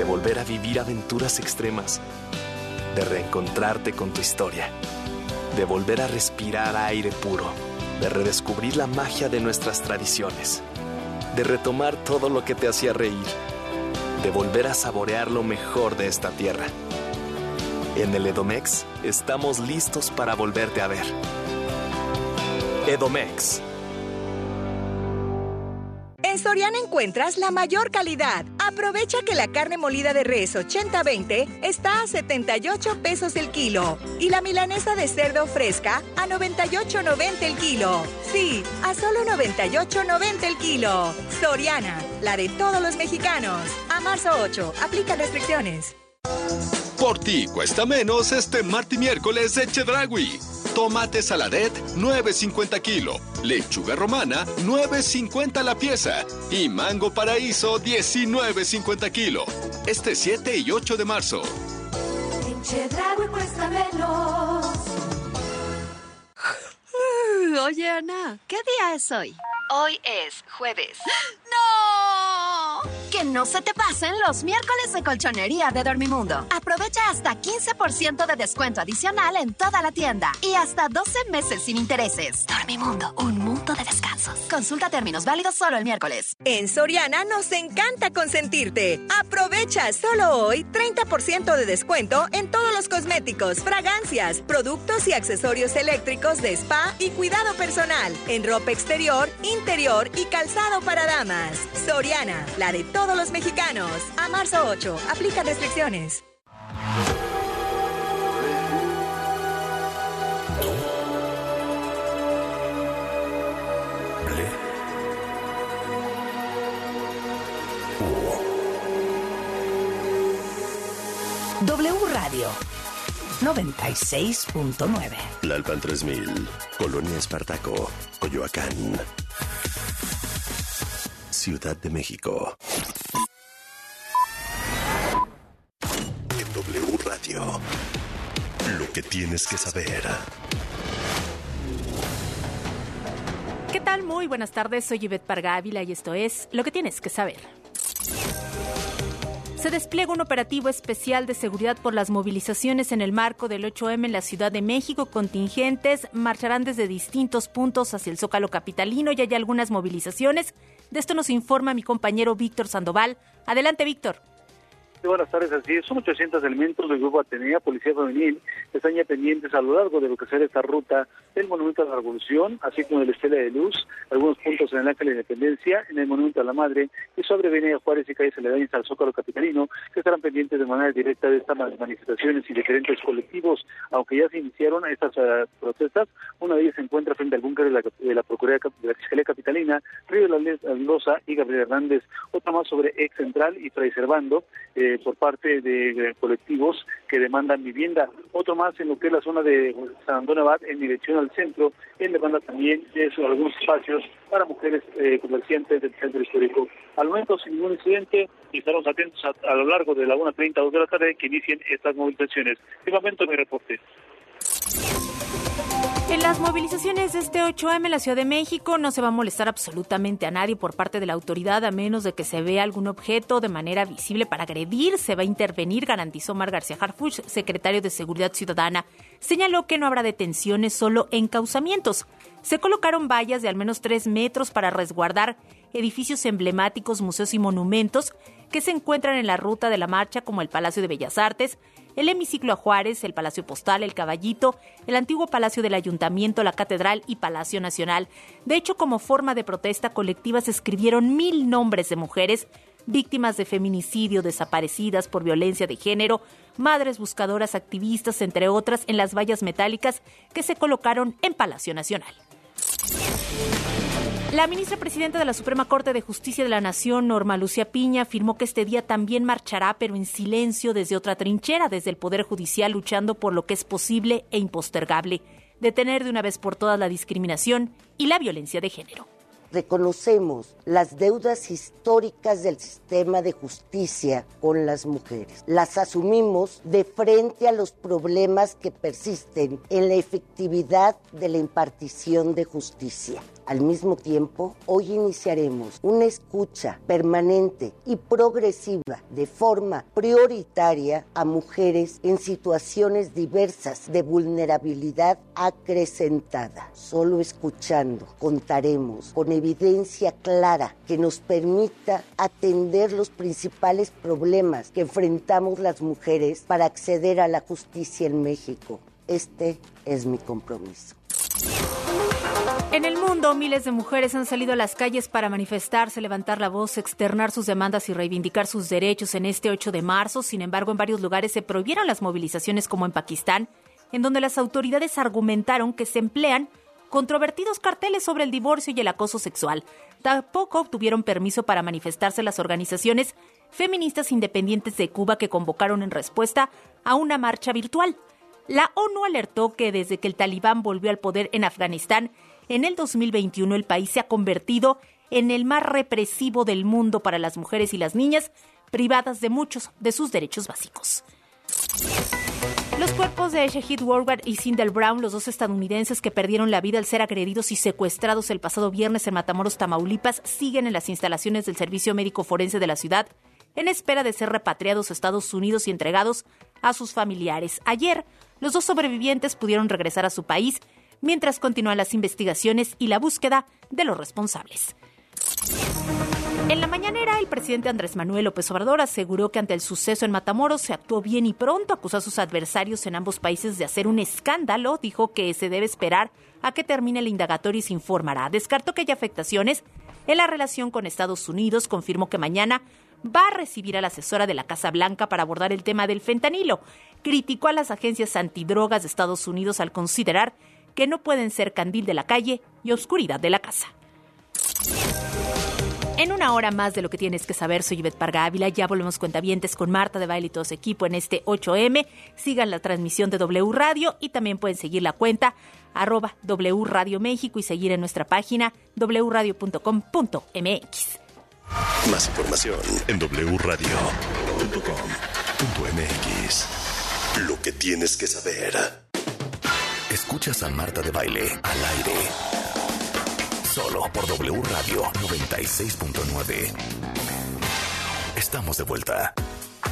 de volver a vivir aventuras extremas, de reencontrarte con tu historia, de volver a respirar aire puro, de redescubrir la magia de nuestras tradiciones, de retomar todo lo que te hacía reír, de volver a saborear lo mejor de esta tierra. En el Edomex estamos listos para volverte a ver. Edomex en Soriana encuentras la mayor calidad. Aprovecha que la carne molida de res 80-20 está a 78 pesos el kilo y la milanesa de cerdo fresca a 98.90 el kilo. Sí, a solo 98.90 el kilo. Soriana, la de todos los mexicanos. A marzo 8, aplica restricciones. Por ti cuesta menos este martes miércoles de Chedragui. Tomate saladet, 9.50 kilo. Lechuga romana, 9.50 la pieza. Y mango paraíso, 19.50 kilo. Este 7 y 8 de marzo. Oye, Ana, ¿qué día es hoy? Hoy es jueves. ¡No! Que no se te pasen los miércoles de colchonería de Dormimundo. Aprovecha hasta 15% de descuento adicional en toda la tienda y hasta 12 meses sin intereses. Dormimundo, un mundo de descansos. Consulta términos válidos solo el miércoles. En Soriana nos encanta consentirte. Aprovecha solo hoy 30% de descuento en todos los cosméticos, fragancias, productos y accesorios eléctricos de spa y cuidado personal, en ropa exterior, interior y calzado para damas. Soriana, la de todos los mexicanos. A marzo 8, aplica restricciones. Radio 96.9. La Alpan 3000, Colonia Espartaco, Coyoacán. Ciudad de México. En W Radio. Lo que tienes que saber. ¿Qué tal? Muy buenas tardes, soy Yvette Pargávila y esto es Lo que tienes que saber. Se despliega un operativo especial de seguridad por las movilizaciones en el marco del 8M en la Ciudad de México. Contingentes marcharán desde distintos puntos hacia el Zócalo Capitalino y hay algunas movilizaciones. De esto nos informa mi compañero Víctor Sandoval. Adelante, Víctor buenas tardes, así es. Son 800 elementos del Grupo Atenea, Policía Femenil, que están ya pendientes a lo largo de lo que será esta ruta del Monumento a la Revolución, así como del Estela de Luz, algunos puntos en el Ángel de Independencia, en el Monumento a la Madre, y sobre Avenida Juárez y Calle Aledañas al Zócalo Capitalino, que estarán pendientes de manera directa de estas manifestaciones y diferentes colectivos, aunque ya se iniciaron estas uh, protestas. Una de ellas se encuentra frente al búnker de la, de la Procuraduría de la Fiscalía Capitalina, Río de la Mendoza y Gabriel Hernández. Otra más sobre Ex Central y Fray Servando. Eh, por parte de, colectivos que demandan vivienda. Otro más en lo que es la zona de San Antonio Abad en dirección al centro, en demanda también de algunos espacios para mujeres eh, comerciantes del centro histórico. Al momento, sin ningún incidente, y estaremos atentos a, lo largo de la 1.30 o 2 de la tarde que inicien estas movilizaciones. De momento, mi reporte. En las movilizaciones de este 8M en la Ciudad de México no se va a molestar absolutamente a nadie por parte de la autoridad a menos de que se vea algún objeto de manera visible para agredir. Se va a intervenir, garantizó Mar García Harfuch, secretario de Seguridad Ciudadana. Señaló que no habrá detenciones, solo encauzamientos. Se colocaron vallas de al menos tres metros para resguardar edificios emblemáticos, museos y monumentos que se encuentran en la ruta de la marcha como el Palacio de Bellas Artes, el hemiciclo a Juárez, el Palacio Postal, el Caballito, el antiguo Palacio del Ayuntamiento, la Catedral y Palacio Nacional. De hecho, como forma de protesta colectiva se escribieron mil nombres de mujeres víctimas de feminicidio, desaparecidas por violencia de género, madres buscadoras, activistas, entre otras, en las vallas metálicas que se colocaron en Palacio Nacional. La ministra presidenta de la Suprema Corte de Justicia de la Nación, Norma Lucía Piña, afirmó que este día también marchará, pero en silencio desde otra trinchera, desde el Poder Judicial, luchando por lo que es posible e impostergable, detener de una vez por todas la discriminación y la violencia de género. Reconocemos las deudas históricas del sistema de justicia con las mujeres. Las asumimos de frente a los problemas que persisten en la efectividad de la impartición de justicia. Al mismo tiempo, hoy iniciaremos una escucha permanente y progresiva de forma prioritaria a mujeres en situaciones diversas de vulnerabilidad acrecentada. Solo escuchando contaremos con evidencia clara que nos permita atender los principales problemas que enfrentamos las mujeres para acceder a la justicia en México. Este es mi compromiso. En el mundo, miles de mujeres han salido a las calles para manifestarse, levantar la voz, externar sus demandas y reivindicar sus derechos en este 8 de marzo. Sin embargo, en varios lugares se prohibieron las movilizaciones, como en Pakistán, en donde las autoridades argumentaron que se emplean controvertidos carteles sobre el divorcio y el acoso sexual. Tampoco obtuvieron permiso para manifestarse las organizaciones feministas independientes de Cuba que convocaron en respuesta a una marcha virtual. La ONU alertó que desde que el talibán volvió al poder en Afganistán, en el 2021 el país se ha convertido en el más represivo del mundo para las mujeres y las niñas, privadas de muchos de sus derechos básicos. Los cuerpos de Shahid Woodward y Cinder Brown, los dos estadounidenses que perdieron la vida al ser agredidos y secuestrados el pasado viernes en Matamoros, Tamaulipas, siguen en las instalaciones del Servicio Médico Forense de la ciudad en espera de ser repatriados a Estados Unidos y entregados a sus familiares. Ayer, los dos sobrevivientes pudieron regresar a su país mientras continúan las investigaciones y la búsqueda de los responsables. En la mañanera, el presidente Andrés Manuel López Obrador aseguró que ante el suceso en Matamoros se actuó bien y pronto acusó a sus adversarios en ambos países de hacer un escándalo. Dijo que se debe esperar a que termine el indagatorio y se informará. Descartó que haya afectaciones en la relación con Estados Unidos. Confirmó que mañana va a recibir a la asesora de la Casa Blanca para abordar el tema del fentanilo. Criticó a las agencias antidrogas de Estados Unidos al considerar que no pueden ser candil de la calle y oscuridad de la casa. En una hora más de lo que tienes que saber, soy Yvette Parga Ávila. Ya volvemos cuentavientes con Marta de Baile y todo su equipo en este 8M. Sigan la transmisión de W Radio y también pueden seguir la cuenta arroba W Radio México y seguir en nuestra página wradio.com.mx. Más información en wradio.com.mx. Lo que tienes que saber. Escuchas a Marta de Baile al aire. Solo por W Radio 96.9. Estamos de vuelta.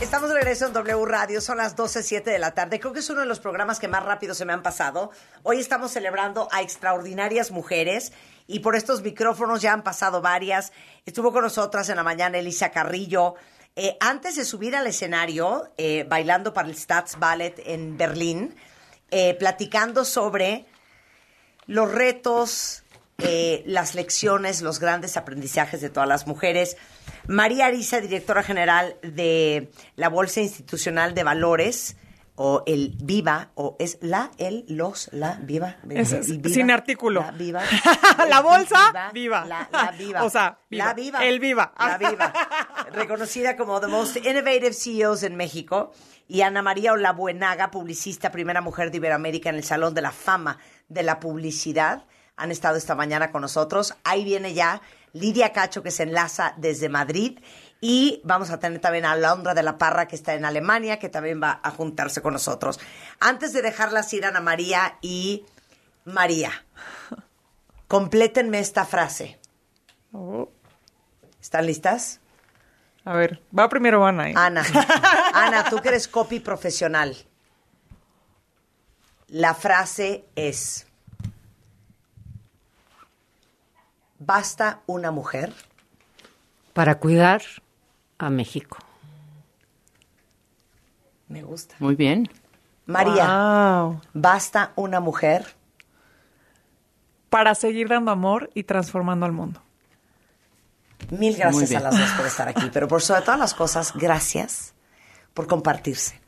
Estamos de regreso en W Radio, son las 12.07 de la tarde. Creo que es uno de los programas que más rápido se me han pasado. Hoy estamos celebrando a extraordinarias mujeres y por estos micrófonos ya han pasado varias. Estuvo con nosotras en la mañana Elisa Carrillo. Eh, antes de subir al escenario, eh, bailando para el Stats Ballet en Berlín, eh, platicando sobre los retos, eh, las lecciones, los grandes aprendizajes de todas las mujeres. María Arisa, directora general de la Bolsa Institucional de Valores, o el Viva, o es la, el, los, la, Viva. Es- el Viva, sin artículo. La Viva. La bolsa, Viva. La, la Viva. O sea, Viva. La Viva. El Viva. La Viva. Reconocida como The Most Innovative CEOs en México. Y Ana María Olabuenaga, publicista, primera mujer de Iberoamérica en el Salón de la Fama de la Publicidad. Han estado esta mañana con nosotros. Ahí viene ya Lidia Cacho, que se enlaza desde Madrid. Y vamos a tener también a Londra de la Parra, que está en Alemania, que también va a juntarse con nosotros. Antes de dejarlas ir, Ana María y María, complétenme esta frase. Oh, ¿Están listas? a ver, va primero Ana. ¿eh? Ana, Ana, tú que eres copy profesional. La frase es, ¿basta una mujer? Para cuidar a México. Me gusta. Muy bien. María, ¿basta una mujer? Para seguir dando amor y transformando al mundo. Mil gracias a las dos por estar aquí, pero por sobre todas las cosas, gracias por compartirse.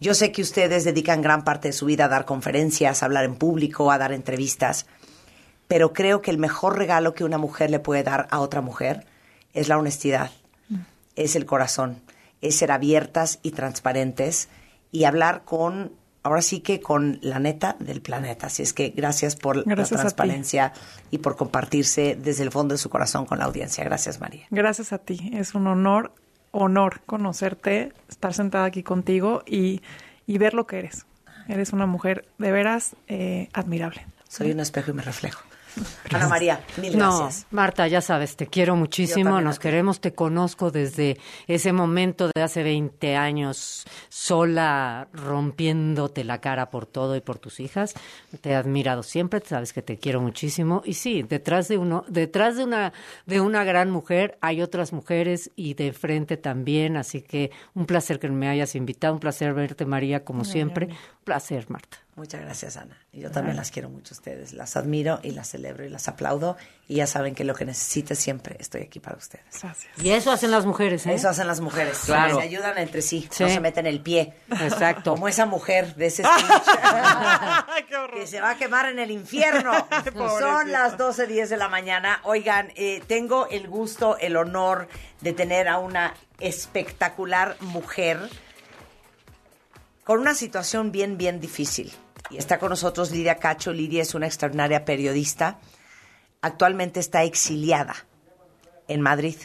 Yo sé que ustedes dedican gran parte de su vida a dar conferencias, a hablar en público, a dar entrevistas, pero creo que el mejor regalo que una mujer le puede dar a otra mujer es la honestidad, es el corazón, es ser abiertas y transparentes y hablar con ahora sí que con la neta del planeta. Así es que gracias por Gracias la transparencia y por compartirse desde el fondo de su corazón con la audiencia. Gracias, María. Gracias a ti. Es un honor, honor conocerte, estar sentada aquí contigo y, y ver lo que eres. Eres una mujer de veras eh, admirable. Soy un espejo y me reflejo. Ana María, mil No, gracias. Marta, ya sabes, te quiero muchísimo, nos queremos, te conozco desde ese momento de hace 20 años, sola, rompiéndote la cara por todo y por tus hijas. Te he admirado siempre, sabes que te quiero muchísimo. Y sí, detrás de uno, detrás de una, de una gran mujer hay otras mujeres y de frente también, así que un placer que me hayas invitado, un placer verte, María, como siempre. Placer, Marta. Muchas gracias, Ana. Y yo también las quiero mucho a ustedes. Las admiro y las celebro y las aplaudo. Y ya saben que lo que necesite siempre estoy aquí para ustedes. Gracias. Y eso hacen las mujeres, ¿eh? Eso hacen las mujeres. Claro. Se ayudan entre sí, Sí. no se meten el pie. Exacto. Como esa mujer de ese speech que se va a quemar en el infierno. Son las 12.10 de la mañana. Oigan, eh, tengo el gusto, el honor de tener a una espectacular mujer con una situación bien, bien difícil. Y está con nosotros Lidia Cacho. Lidia es una extraordinaria periodista. Actualmente está exiliada en Madrid.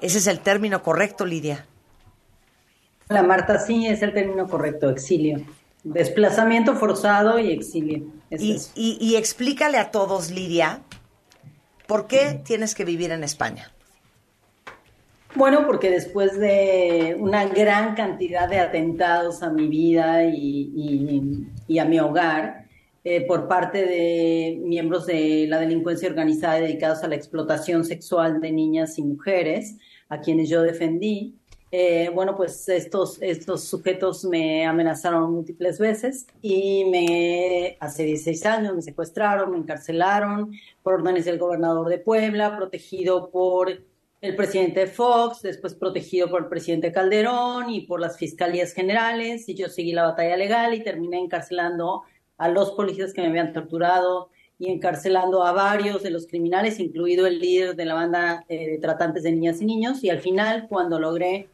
Ese es el término correcto, Lidia. La Marta, sí, es el término correcto, exilio. Desplazamiento forzado y exilio. Es Y, eso. y- y explícale a todos, Lidia, ¿por qué tienes que vivir en España? Bueno, porque después de una gran cantidad de atentados a mi vida y, a mi hogar, eh, por parte de miembros de la delincuencia organizada dedicados a la explotación sexual de niñas y mujeres, a quienes yo defendí, eh, bueno, pues estos, estos sujetos me amenazaron múltiples veces y me, hace 16 años me secuestraron, me encarcelaron por órdenes del gobernador de Puebla, protegido por el presidente Fox, después protegido por el presidente Calderón y por las fiscalías generales, y yo seguí la batalla legal y terminé encarcelando a los policías que me habían torturado y encarcelando a varios de los criminales, incluido el líder de la banda eh, de tratantes de niñas y niños, y al final, cuando logré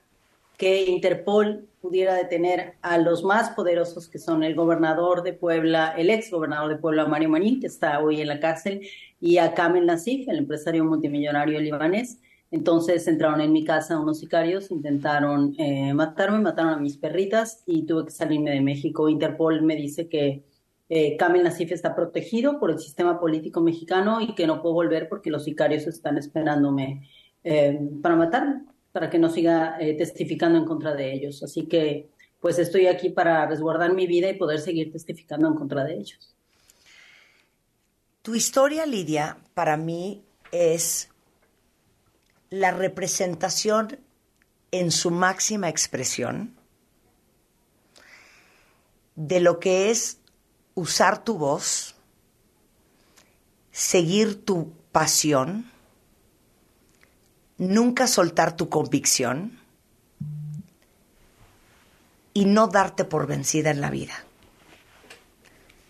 que Interpol pudiera detener a los más poderosos que son el gobernador de Puebla, el ex gobernador de Puebla, Mario Marín, que está hoy en la cárcel, y a Kamel Nassif, el empresario multimillonario libanés. Entonces entraron en mi casa unos sicarios, intentaron eh, matarme, mataron a mis perritas y tuve que salirme de México. Interpol me dice que eh, Nassif está protegido por el sistema político mexicano y que no puedo volver porque los sicarios están esperándome eh, para matarme, para que no siga eh, testificando en contra de ellos. Así que pues estoy aquí para resguardar mi vida y poder seguir testificando en contra de ellos. Tu historia, Lidia, para mí es la representación en su máxima expresión de lo que es usar tu voz, seguir tu pasión, nunca soltar tu convicción y no darte por vencida en la vida.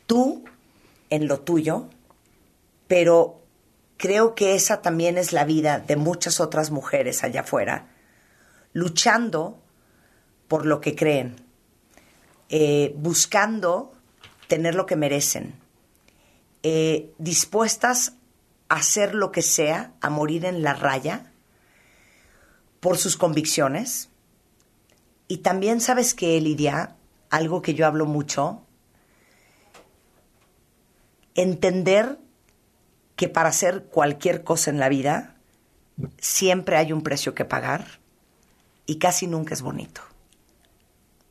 Tú en lo tuyo, pero creo que esa también es la vida de muchas otras mujeres allá afuera, luchando por lo que creen, eh, buscando tener lo que merecen, eh, dispuestas a hacer lo que sea, a morir en la raya por sus convicciones. Y también sabes que, Lidia, algo que yo hablo mucho, entender que para hacer cualquier cosa en la vida siempre hay un precio que pagar y casi nunca es bonito.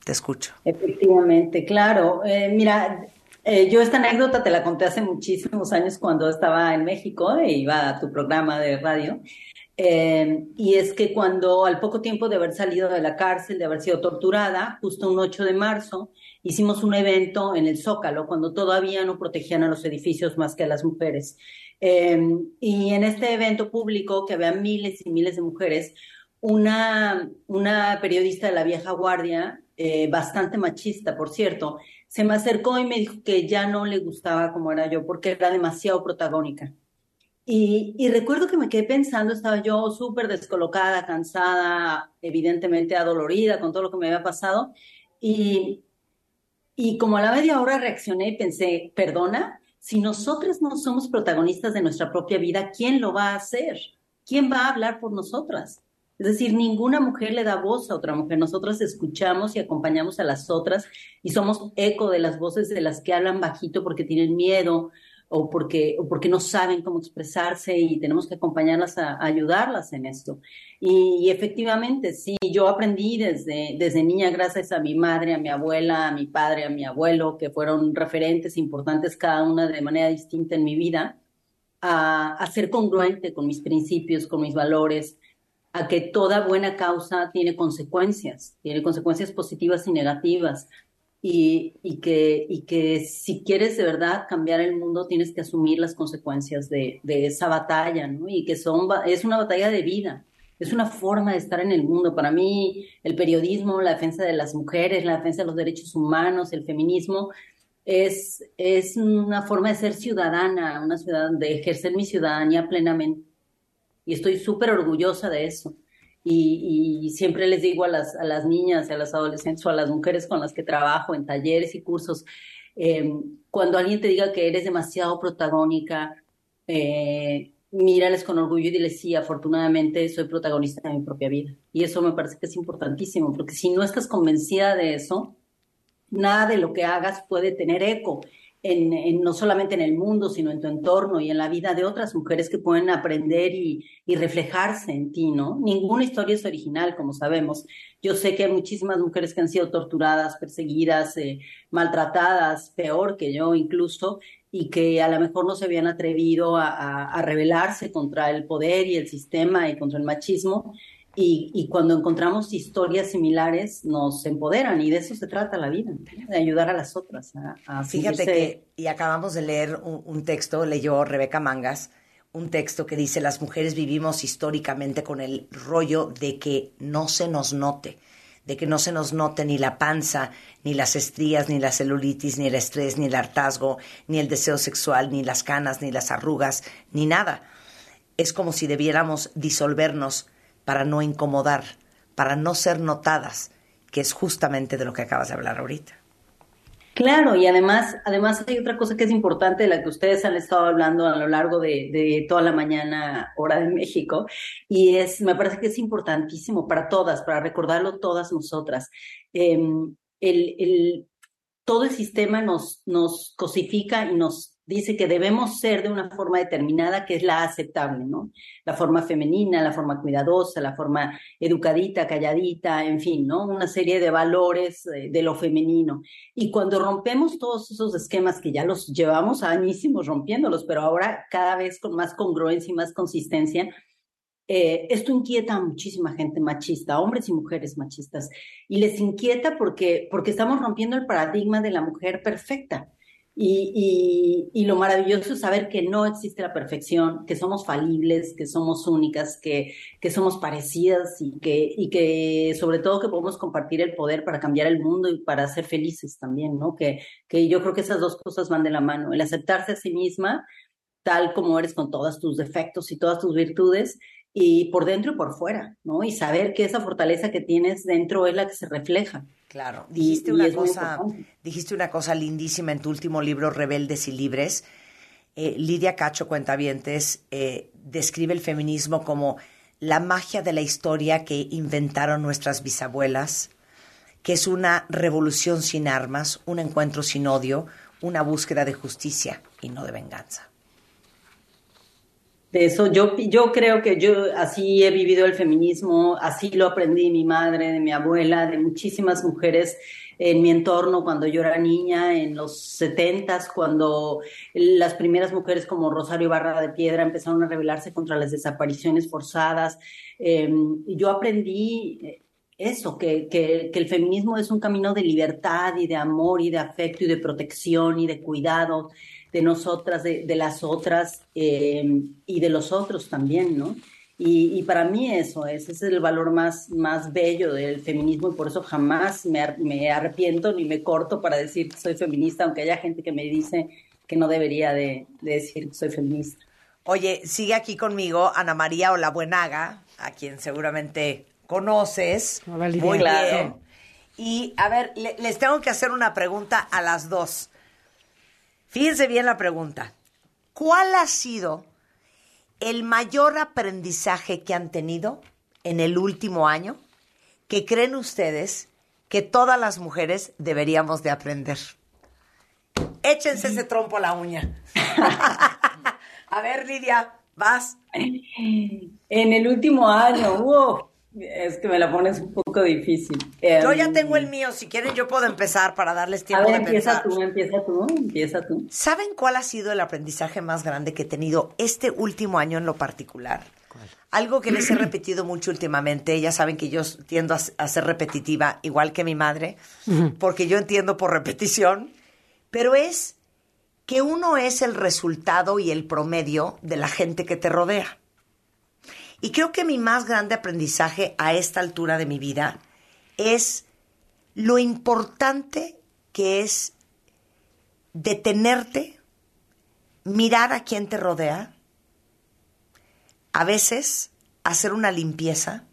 Te escucho. Efectivamente, claro. Eh, mira, eh, yo esta anécdota te la conté hace muchísimos años cuando estaba en México e iba a tu programa de radio. Eh, y es que cuando al poco tiempo de haber salido de la cárcel, de haber sido torturada, justo un 8 de marzo, hicimos un evento en el Zócalo, cuando todavía no protegían a los edificios más que a las mujeres. Eh, y en este evento público, que había miles y miles de mujeres, una, una periodista de la vieja guardia, eh, bastante machista, por cierto, se me acercó y me dijo que ya no le gustaba como era yo, porque era demasiado protagónica. Y, y recuerdo que me quedé pensando, estaba yo súper descolocada, cansada, evidentemente adolorida con todo lo que me había pasado, y, Y como a la media hora reaccioné y pensé, perdona, si nosotras no somos protagonistas de nuestra propia vida, ¿quién lo va a hacer? ¿Quién va a hablar por nosotras? Es decir, ninguna mujer le da voz a otra mujer. Nosotras escuchamos y acompañamos a las otras y somos eco de las voces de las que hablan bajito porque tienen miedo o porque, o porque no saben cómo expresarse y tenemos que acompañarlas a, ayudarlas en esto. Y, efectivamente, sí, yo aprendí desde, desde niña, gracias a mi madre, a mi abuela, a mi padre, a mi abuelo, que fueron referentes importantes cada una de manera distinta en mi vida, a, a ser congruente con mis principios, con mis valores, a que toda buena causa tiene consecuencias, tiene consecuencias positivas y negativas, y, que, si quieres de verdad cambiar el mundo tienes que asumir las consecuencias de, esa batalla, ¿no? Y que son, es una batalla de vida, es una forma de estar en el mundo. Para mí, el periodismo, la defensa de las mujeres, la defensa de los derechos humanos, el feminismo, es, es una forma de ser ciudadana, una ciudad, de ejercer mi ciudadanía plenamente. Y estoy súper orgullosa de eso. Y, siempre les digo a las, a las niñas, a las adolescentes o a las mujeres con las que trabajo en talleres y cursos, em, cuando alguien te diga que eres demasiado protagónica, eh, mírales con orgullo y diles, sí, afortunadamente soy protagonista de mi propia vida. Y eso me parece que es importantísimo, porque si no estás convencida de eso, nada de lo que hagas puede tener eco no solamente en el mundo, sino en tu entorno y en la vida de otras mujeres que pueden aprender y, reflejarse en ti, ¿no? Ninguna historia es original, como sabemos. Yo sé que hay muchísimas mujeres que han sido torturadas, perseguidas, eh, maltratadas, peor que yo incluso, y que a lo mejor no se habían atrevido a, a rebelarse contra el poder y el sistema y contra el machismo y, cuando encontramos historias similares nos empoderan y de eso se trata la vida, de ayudar a las otras. A, Fíjate que, y acabamos de leer un, texto, leyó Rebeca Mangas, un texto que dice, las mujeres vivimos históricamente con el rollo de que no se nos note, de que no se nos note ni la panza, ni las estrías, ni la celulitis, ni el estrés, ni el hartazgo, ni el deseo sexual, ni las canas, ni las arrugas, ni nada. Es como si debiéramos disolvernos para no incomodar, para no ser notadas, que es justamente de lo que acabas de hablar ahorita. Claro, y además, además hay otra cosa que es importante de la que ustedes han estado hablando a lo largo de, toda la mañana, hora de México, y es, me parece que es importantísimo para todas, para recordarlo todas nosotras. Em, el, el, todo el sistema nos, nos cosifica y nos dice que debemos ser de una forma determinada que es la aceptable, ¿no? La forma femenina, la forma cuidadosa, la forma educadita, calladita, en fin, ¿no? Una serie de valores eh, de, lo femenino. Y cuando rompemos todos esos esquemas que ya los llevamos añísimos rompiéndolos, pero ahora cada vez con más congruencia y más consistencia, eh, esto inquieta a muchísima gente machista, hombres y mujeres machistas, y les inquieta porque, porque estamos rompiendo el paradigma de la mujer perfecta. Y, lo maravilloso es saber que no existe la perfección, que somos falibles, que somos únicas, que, que somos parecidas y que, y que sobre todo que podemos compartir el poder para cambiar el mundo y para ser felices también, ¿no? Que, que yo creo que esas dos cosas van de la mano, el aceptarse a sí misma tal como eres con todos tus defectos y todas tus virtudes y por dentro y por fuera, ¿no? Y saber que esa fortaleza que tienes dentro es la que se refleja. Claro, dijiste una cosa, dijiste una cosa lindísima en tu último libro, Rebeldes y Libres. Eh, Lidia Cacho Cuentavientes eh, describe el feminismo como la magia de la historia que inventaron nuestras bisabuelas, que es una revolución sin armas, un encuentro sin odio, una búsqueda de justicia y no de venganza de eso. Yo, yo creo que yo así he vivido el feminismo, así lo aprendí mi madre, de mi abuela, de muchísimas mujeres en mi entorno cuando yo era niña, en los setentas, cuando las primeras mujeres como Rosario Barra de Piedra empezaron a rebelarse contra las desapariciones forzadas. Em, yo aprendí eso, que, que, que, el feminismo es un camino de libertad y de amor y de afecto y de protección y de cuidado de nosotras, de, las otras eh, y de los otros también, ¿no? Y, para mí eso es, ese es el valor más, más bello del feminismo y por eso jamás me, me arrepiento ni me corto para decir que soy feminista, aunque haya gente que me dice que no debería de, decir que soy feminista. Oye, sigue aquí conmigo Ana María Olabuenaga, a quien seguramente conoces muy bien. Y a ver, le- les tengo que hacer una pregunta a las dos. Fíjense bien la pregunta. ¿Cuál ha sido el mayor aprendizaje que han tenido en el último año que creen ustedes que todas las mujeres deberíamos de aprender? Échense ese trompo a la uña. a ver, Lidia, vas. En el último año, wow, es que me la pones un poco difícil. Yo Em, ya tengo el mío. Si quieren, yo puedo empezar para darles A tiempo ver, de empieza pensar. tú, empieza tú, empieza tú. ¿Saben cuál ha sido el aprendizaje más grande que he tenido este último año en lo particular? Algo que les he repetido mucho últimamente, ya saben que yo tiendo a, a ser repetitiva, igual que mi madre, porque yo entiendo por repetición, pero es que uno es el resultado y el promedio de la gente que te rodea. Y creo que mi más grande aprendizaje a esta altura de mi vida es lo importante que es detenerte, mirar a quien te rodea, a veces hacer una limpieza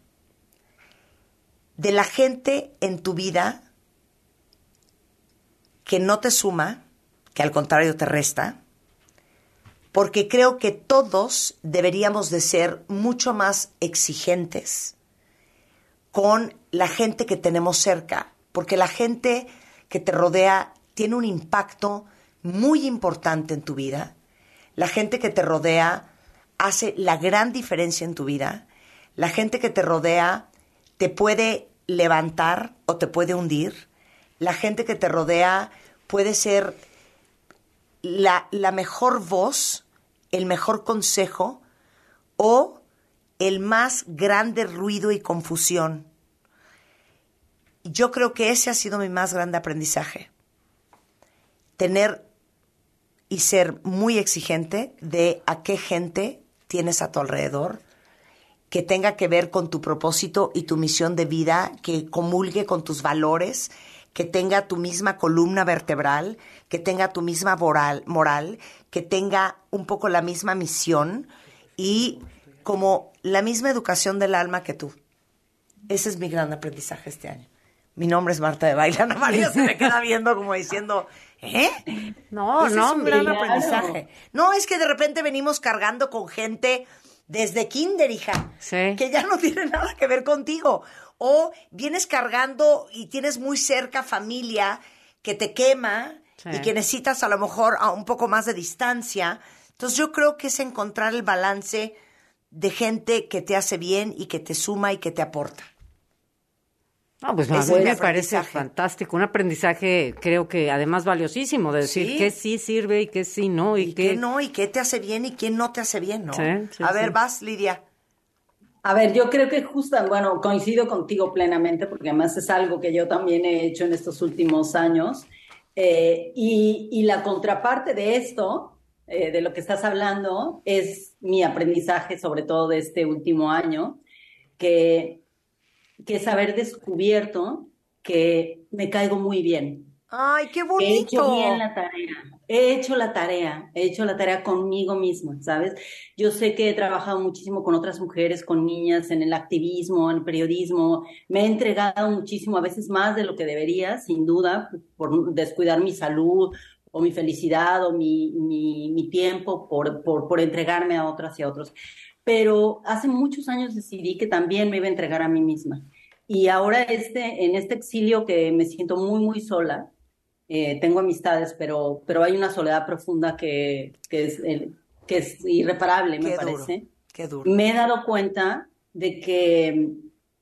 de la gente en tu vida que no te suma, que al contrario te resta, porque creo que todos deberíamos de ser mucho más exigentes con la gente que tenemos cerca, porque la gente que te rodea tiene un impacto muy importante en tu vida. La gente que te rodea hace la gran diferencia en tu vida. La gente que te rodea te puede levantar o te puede hundir. La gente que te rodea puede ser la, la mejor voz, el mejor consejo o el más grande ruido y confusión. Yo creo que ese ha sido mi más grande aprendizaje. Tener y ser muy exigente de a qué gente tienes a tu alrededor, que tenga que ver con tu propósito y tu misión de vida, que comulgue con tus valores, que tenga tu misma columna vertebral, que tenga tu misma moral, moral que tenga un poco la misma misión y como la misma educación del alma que tú. Ese es mi gran aprendizaje este año. Mi nombre es Marta de Baile. Ana María se me queda viendo como diciendo, ¿eh? No, Ese no, es un gran claro. aprendizaje. No, es que de repente venimos cargando con gente desde kinder, hija, que ya no tiene nada que ver contigo. O vienes cargando y tienes muy cerca familia que te quema Sí. y que necesitas a lo mejor a un poco más de distancia. Entonces yo creo que es encontrar el balance de gente que te hace bien y que te suma y que te aporta. No, pues a mí me parece fantástico, un aprendizaje creo que además valiosísimo, de decir Sí. qué sí sirve y qué sí no y, ¿Y qué no? ¿Y qué te hace bien y qué no te hace bien, no? Sí, sí, a ver, vas, Lidia. A ver, yo creo que justo, bueno, coincido contigo plenamente, porque además es algo que yo también he hecho en estos últimos años. Eh, y, y la contraparte de esto, eh, de lo que estás hablando, es mi aprendizaje, sobre todo de este último año, que, que es haber descubierto que me caigo muy bien. Ay, qué He hecho bonito. bien la tarea. He hecho la tarea, he hecho la tarea conmigo misma, ¿sabes? Yo sé que he trabajado muchísimo con otras mujeres, con niñas, en el activismo, en el periodismo. Me he entregado muchísimo, a veces más de lo que debería, sin duda, por descuidar mi salud o mi felicidad o mi, mi, mi tiempo por, por, por entregarme a otras y a otros. Pero hace muchos años decidí que también me iba a entregar a mí misma. Y ahora este, en este exilio que me siento muy, muy sola, eh, tengo amistades, pero, pero hay una soledad profunda que, que, es, que es irreparable, me duro, parece. Qué duro. Me he dado cuenta de que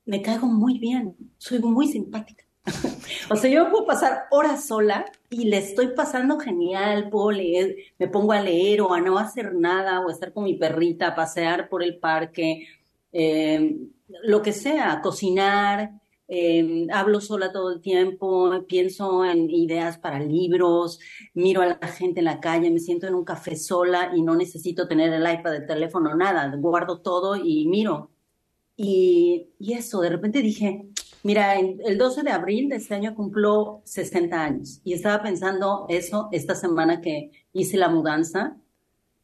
me caigo muy bien, soy muy simpática. O sea, yo puedo pasar horas sola y le estoy pasando genial, puedo leer, me pongo a leer o a no hacer nada, o a estar con mi perrita, a pasear por el parque, eh, lo que sea, cocinar, eh, hablo sola todo el tiempo, pienso en ideas para libros, miro a la gente en la calle, me siento en un café sola y no necesito tener el iPad, el teléfono, nada, guardo todo y miro. Y, y eso, de repente dije, mira, el 12 de abril de este año cumplo 60 años y estaba pensando eso esta semana que hice la mudanza.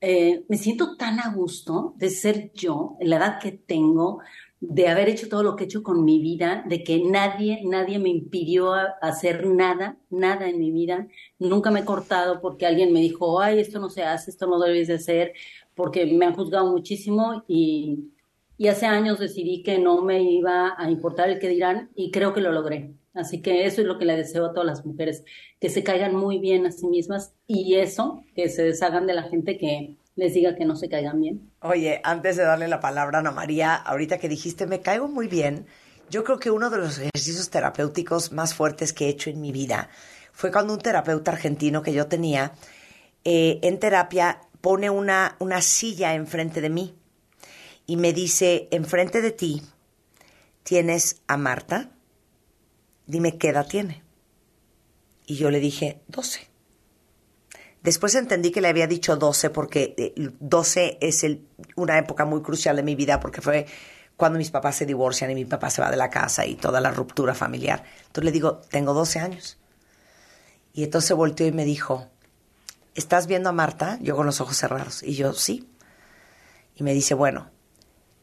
Eh, me siento tan a gusto de ser yo, la edad que tengo, de haber hecho todo lo que he hecho con mi vida, de que nadie, nadie me impidió hacer nada, nada en mi vida. Nunca me he cortado porque alguien me dijo, ay, esto no se hace, esto no debes de hacer, porque me han juzgado muchísimo y, y hace años decidí que no me iba a importar el que dirán y creo que lo logré. Así que eso es lo que le deseo a todas las mujeres, que se caigan muy bien a sí mismas y eso, que se deshagan de la gente que les diga que no se caigan bien. Oye, antes de darle la palabra a Ana María, ahorita que dijiste me caigo muy bien, yo creo que uno de los ejercicios terapéuticos más fuertes que he hecho en mi vida fue cuando un terapeuta argentino que yo tenía eh, en terapia pone una, una silla enfrente de mí y me dice, enfrente de ti tienes a Marta, dime qué edad tiene. Y yo le dije, 12. Después entendí que le había dicho 12 porque 12 eh, es una época muy crucial de mi vida porque fue cuando mis papás se divorcian y mi papá se va de la casa y toda la ruptura familiar. Entonces le digo, tengo 12 años. Y entonces volteó y me dijo, ¿estás viendo a Marta? Yo con los ojos cerrados. Y yo, sí. Y me dice, bueno,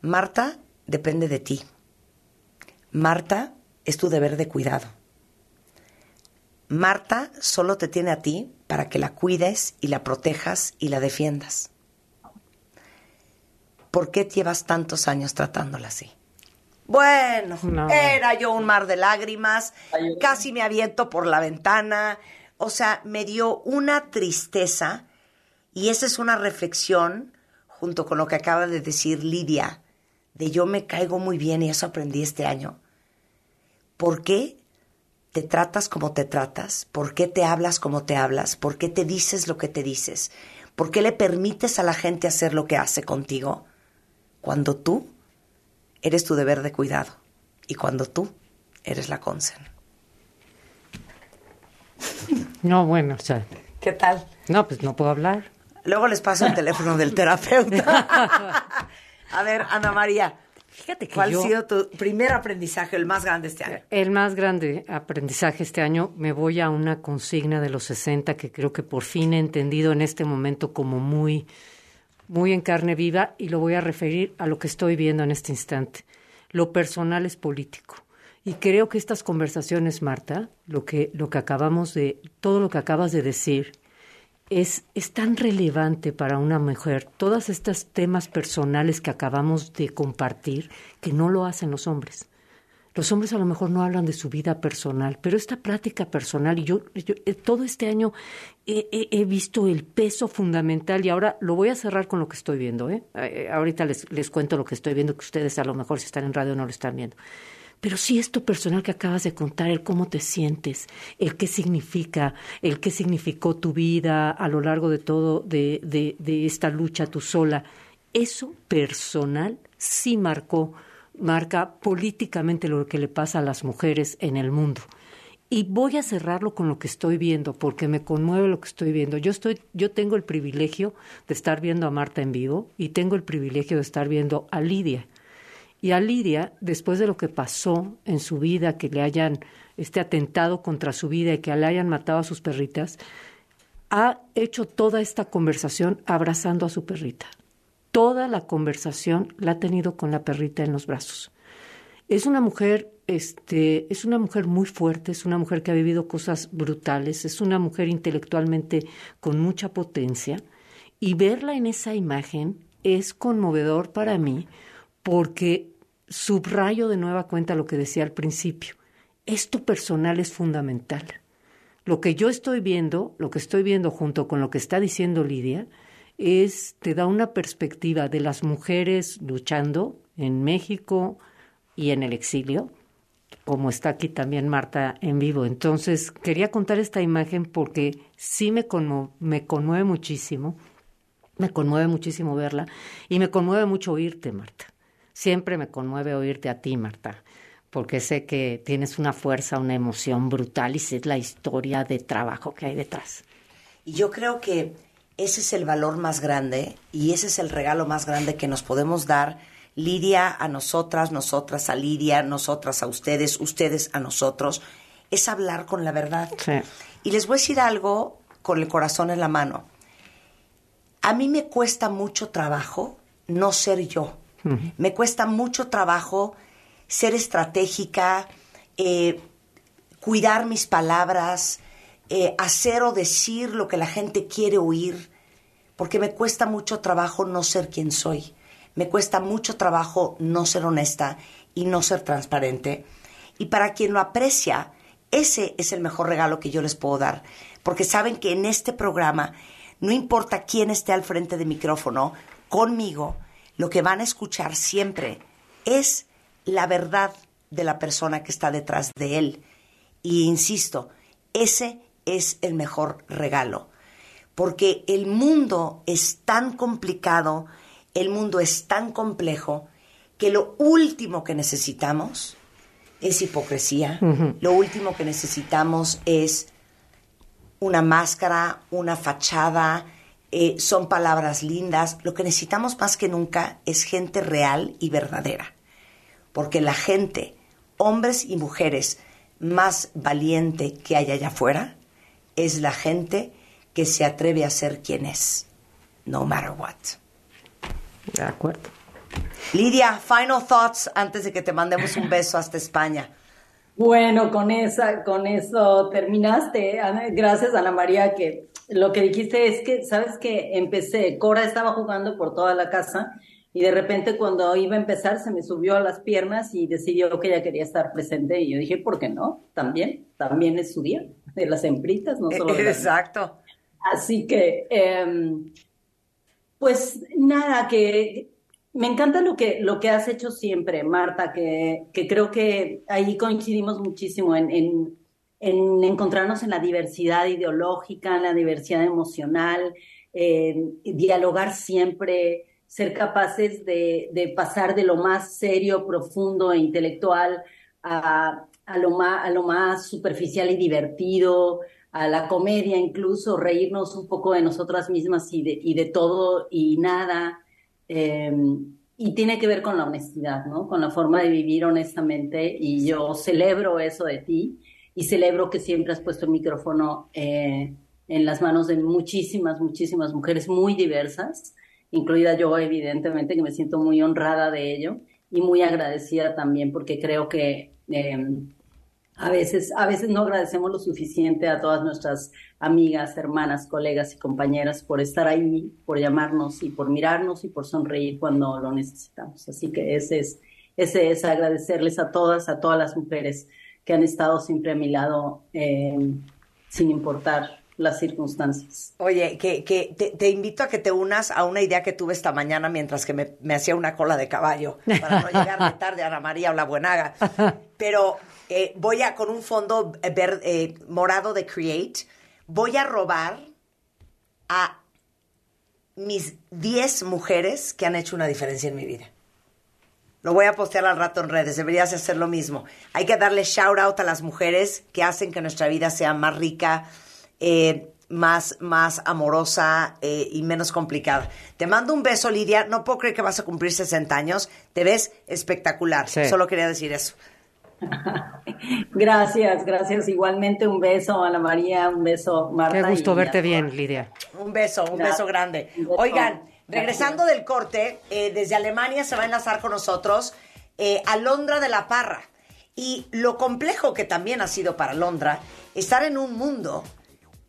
Marta depende de ti. Marta es tu deber de cuidado. Marta solo te tiene a ti para que la cuides y la protejas y la defiendas. ¿Por qué llevas tantos años tratándola así? Bueno, era yo un mar de lágrimas, casi me aviento por la ventana, o sea, me dio una tristeza y esa es una reflexión junto con lo que acaba de decir Lidia, de yo me caigo muy bien y eso aprendí este año. ¿Por qué te tratas como te tratas? ¿Por qué te hablas como te hablas? ¿Por qué te dices lo que te dices? ¿Por qué le permites a la gente hacer lo que hace contigo? Cuando tú eres tu deber de cuidado y cuando tú eres la consen. No, bueno, o sea. ¿Qué tal? No, pues no puedo hablar. Luego les paso el teléfono del terapeuta. a ver, Ana María, Fíjate que ¿Cuál ha sido tu primer aprendizaje, el más grande este año? El más grande aprendizaje este año, me voy a una consigna de los 60 que creo que por fin he entendido en este momento como muy, muy en carne viva y lo voy a referir a lo que estoy viendo en este instante. Lo personal es político. Y creo que estas conversaciones, Marta, lo que, lo que acabamos de, todo lo que acabas de decir, es, tan relevante para una mujer todos estos temas personales que acabamos de compartir que no lo hacen los hombres. Los hombres a lo mejor no hablan de su vida personal, pero esta práctica personal, y yo, eh, todo este año he, visto el peso fundamental y ahora lo voy a cerrar con lo que estoy viendo. ¿eh? eh ahorita les, les cuento lo que estoy viendo, que ustedes a lo mejor si están en radio no lo están viendo. Pero sí esto personal que acabas de contar, el cómo te sientes, el qué significa, el qué significó tu vida a lo largo de todo, de, de, esta lucha tú sola, eso personal sí marcó, marca políticamente lo que le pasa a las mujeres en el mundo. Y voy a cerrarlo con lo que estoy viendo, porque me conmueve lo que estoy viendo. Yo estoy, yo tengo el privilegio de estar viendo a Marta en vivo y tengo el privilegio de estar viendo a Lidia. Y a Lidia, después de lo que pasó en su vida, que le hayan este atentado contra su vida y que le hayan matado a sus perritas, ha hecho toda esta conversación abrazando a su perrita. Toda la conversación la ha tenido con la perrita en los brazos. Es una mujer, este, es una mujer muy fuerte, es una mujer que ha vivido cosas brutales, es una mujer intelectualmente con mucha potencia y verla en esa imagen es conmovedor para mí porque subrayo de nueva cuenta lo que decía al principio. Esto personal es fundamental. Lo que yo estoy viendo, lo que estoy viendo junto con lo que está diciendo Lidia, es, te da una perspectiva de las mujeres luchando en México y en el exilio, como está aquí también Marta en vivo. Entonces, quería contar esta imagen porque sí me, me conmueve muchísimo, me conmueve muchísimo verla y me conmueve mucho oírte, Marta. Siempre me conmueve oírte a ti, Marta, porque sé que tienes una fuerza, una emoción brutal y sé la historia de trabajo que hay detrás. Y yo creo que ese es el valor más grande y ese es el regalo más grande que nos podemos dar Lidia a nosotras, nosotras a Lidia, nosotras a ustedes, ustedes a nosotros, es hablar con la verdad. Y les voy a decir algo con el corazón en la mano. A mí me cuesta mucho trabajo no ser yo Me cuesta mucho trabajo ser estratégica, eh, cuidar mis palabras, eh, hacer o decir lo que la gente quiere oír, porque me cuesta mucho trabajo no ser quien soy. Me cuesta mucho trabajo no ser honesta y no ser transparente. Y para quien lo aprecia, ese es el mejor regalo que yo les puedo dar, porque saben que en este programa, no importa quién esté al frente del micrófono, conmigo, lo que van a escuchar siempre es la verdad de la persona que está detrás de él. Y insisto, ese es el mejor regalo, porque el mundo es tan complicado, el mundo es tan complejo, que lo último que necesitamos es hipocresía, lo último que necesitamos es una máscara, una fachada, eh, son palabras lindas. Lo que necesitamos más que nunca es gente real y verdadera. Porque la gente, hombres y mujeres, más valiente que hay allá afuera, es la gente que se atreve a ser quien es, no matter what. De acuerdo. Lidia, final thoughts antes de que te mandemos un beso hasta España. Bueno, con esa, con eso terminaste. Gracias, Ana María, que lo que dijiste es que, ¿sabes que Empecé, Cora estaba jugando por toda la casa y de repente cuando iba a empezar se me subió a las piernas y decidió que ella quería estar presente y yo dije, ¿por qué no? También, también es su día de las hembritas, no solo de Exacto. Así que, em, pues nada, que me encanta lo que, lo que has hecho siempre, Marta, que, que creo que ahí coincidimos muchísimo en, en, en, encontrarnos en la diversidad ideológica, en la diversidad emocional, dialogar siempre, ser capaces de, pasar de lo más serio, profundo e intelectual a, a, lo más, superficial y divertido, a la comedia incluso, reírnos un poco de nosotras mismas y de, y de todo y nada. Eh, y tiene que ver con la honestidad, ¿no? Con la forma de vivir honestamente. Y yo celebro eso de ti y celebro que siempre has puesto el micrófono eh, en las manos de muchísimas, muchísimas mujeres muy diversas, incluida yo, evidentemente, que me siento muy honrada de ello y muy agradecida también porque creo que eh, a veces, a veces no agradecemos lo suficiente a todas nuestras amigas, hermanas, colegas y compañeras por estar ahí, por llamarnos y por mirarnos y por sonreír cuando lo necesitamos. Así que ese es, ese es agradecerles a todas, a todas las mujeres que han estado siempre a mi lado, eh, sin importar las circunstancias. Oye, que, te, invito a que te unas a una idea que tuve esta mañana mientras que me, me hacía una cola de caballo, para no llegar tarde a Ana María o la Buenaga. Pero eh, voy a, con un fondo verde, eh, morado de Create, voy a robar a mis 10 mujeres que han hecho una diferencia en mi vida. Lo voy a postear al rato en redes, deberías hacer lo mismo. Hay que darle shout out a las mujeres que hacen que nuestra vida sea más rica, eh, más, más amorosa y menos complicada. Te mando un beso, Lidia. No puedo creer que vas a cumplir 60 años. Te ves espectacular. Solo quería decir eso. Gracias, gracias. Igualmente un beso, Ana María, un beso, Marta. Qué gusto verte bien, Lidia. Un beso, un beso grande. Oigan, regresando del corte, eh, desde Alemania se va a enlazar con nosotros eh, Alondra de la Parra. Y lo complejo que también ha sido para Alondra estar en un mundo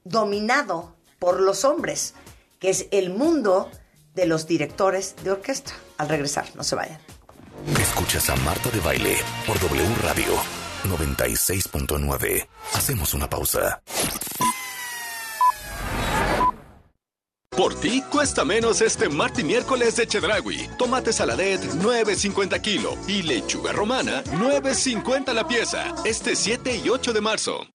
dominado por los hombres, que es el mundo de los directores de orquesta. Al regresar, no se vayan. Escuchas a Marta de Baile por W Radio 96.9. Hacemos una pausa. Por ti cuesta menos este martes y miércoles de Chedragui. Tomate saladet 9.50 kilo y lechuga romana 9.50 la pieza. Este 7 y 8 de marzo.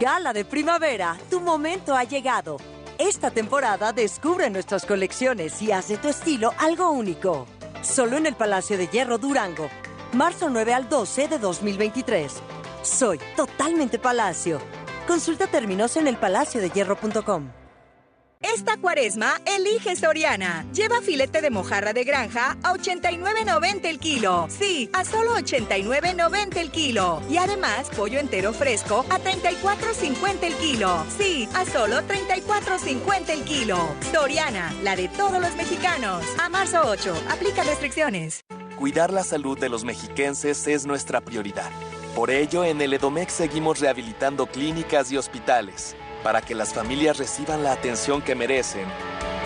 Gala de primavera, tu momento ha llegado. Esta temporada descubre nuestras colecciones y hace tu estilo algo único. Solo en el Palacio de Hierro Durango. Marzo 9 al 12 de 2023. Soy totalmente Palacio. Consulta términos en elpalaciodehierro.com. Esta cuaresma, elige Soriana. Lleva filete de mojarra de granja a 89.90 el kilo. Sí, a solo 89.90 el kilo. Y además, pollo entero fresco a 34.50 el kilo. Sí, a solo 34.50 el kilo. Soriana, la de todos los mexicanos. A marzo 8, aplica restricciones. Cuidar la salud de los mexiquenses es nuestra prioridad. Por ello, en el Edomex seguimos rehabilitando clínicas y hospitales para que las familias reciban la atención que merecen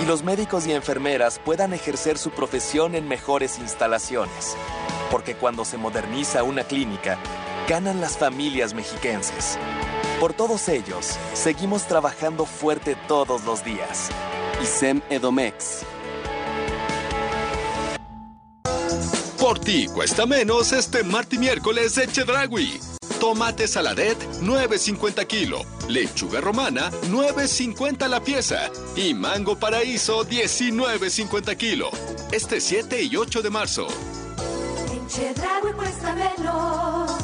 y los médicos y enfermeras puedan ejercer su profesión en mejores instalaciones. Porque cuando se moderniza una clínica, ganan las familias mexiquenses. Por todos ellos, seguimos trabajando fuerte todos los días. ISEM Edomex. Por ti cuesta menos este martes y miércoles de Chedragui. Tomate saladet 9.50 kilo, lechuga romana 9.50 la pieza y mango paraíso 19.50 kilo. Este 7 y 8 de marzo. En Chedraui cuesta menos.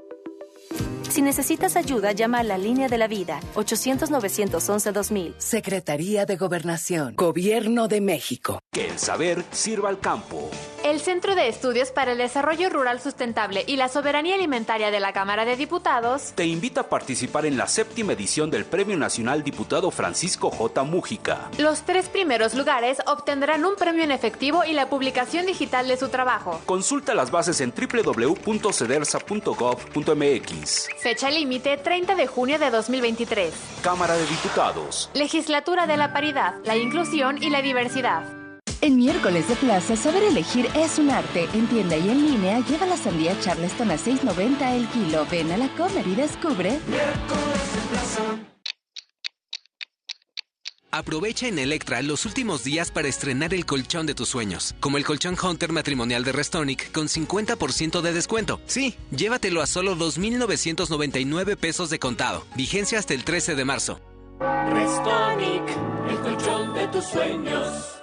Si necesitas ayuda, llama a la línea de la vida, 800-911-2000. Secretaría de Gobernación, Gobierno de México. Que el saber sirva al campo. El Centro de Estudios para el Desarrollo Rural Sustentable y la Soberanía Alimentaria de la Cámara de Diputados te invita a participar en la séptima edición del Premio Nacional Diputado Francisco J. Mújica. Los tres primeros lugares obtendrán un premio en efectivo y la publicación digital de su trabajo. Consulta las bases en www.cedersa.gov.mx. Fecha límite 30 de junio de 2023. Cámara de Diputados. Legislatura de la Paridad, la Inclusión y la Diversidad. En miércoles de plaza, saber elegir es un arte. En tienda y en línea, lleva la sandía Charleston a 6.90 el kilo. Ven a la comer y descubre. Aprovecha en Electra los últimos días para estrenar el colchón de tus sueños, como el colchón Hunter matrimonial de Restonic con 50% de descuento. Sí, llévatelo a solo 2.999 pesos de contado. Vigencia hasta el 13 de marzo. Restonic, el colchón de tus sueños.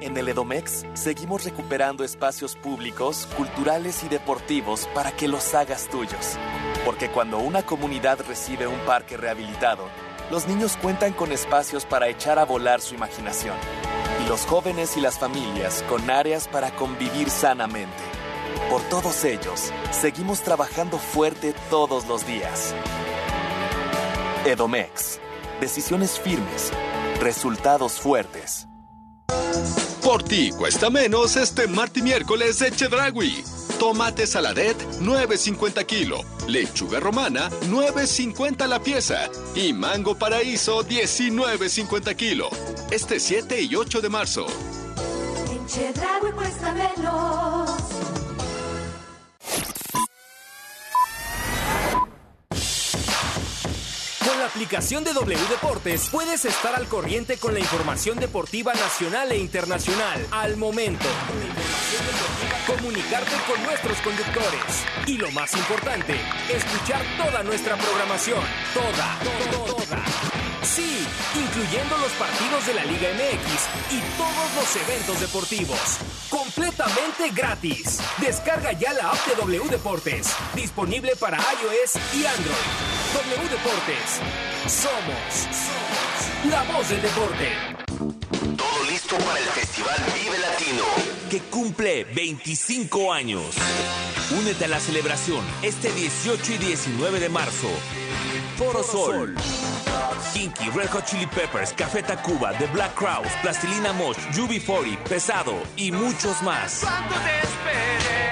En el Edomex seguimos recuperando espacios públicos, culturales y deportivos para que los hagas tuyos. Porque cuando una comunidad recibe un parque rehabilitado, los niños cuentan con espacios para echar a volar su imaginación. Y los jóvenes y las familias con áreas para convivir sanamente. Por todos ellos, seguimos trabajando fuerte todos los días. Edomex. Decisiones firmes. Resultados fuertes. Por ti cuesta menos este martes y miércoles de Chedragui. Tomate saladet 9.50 kilo, lechuga romana 9.50 la pieza y mango paraíso 19.50 kilo. Este 7 y 8 de marzo. Aplicación de W Deportes puedes estar al corriente con la información deportiva nacional e internacional al momento. Comunicarte con nuestros conductores. Y lo más importante, escuchar toda nuestra programación. Toda, toda, toda. Sí, incluyendo los partidos de la Liga MX y todos los eventos deportivos. Completamente gratis. Descarga ya la app de W Deportes. Disponible para iOS y Android. W Deportes. Somos, somos la voz del deporte. Todo listo para el Festival Vive Latino, que cumple 25 años. Únete a la celebración este 18 y 19 de marzo. Foro Sol. Kinky, Red Hot Chili Peppers, Café Tacuba, The Black Crowes, Plastilina Mosh, UB40, Pesado y muchos más.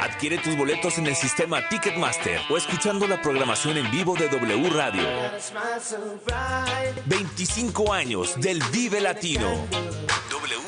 Adquiere tus boletos en el sistema Ticketmaster o escuchando la programación en vivo de W Radio. 25 años del Vive Latino.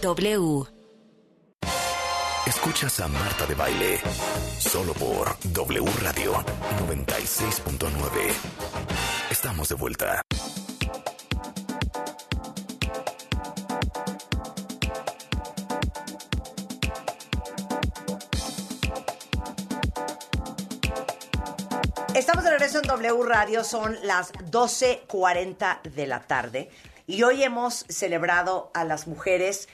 W. Escuchas a Marta de Baile. Solo por W Radio 96.9. Estamos de vuelta. Estamos de regreso en W Radio, son las 12.40 de la tarde y hoy hemos celebrado a las mujeres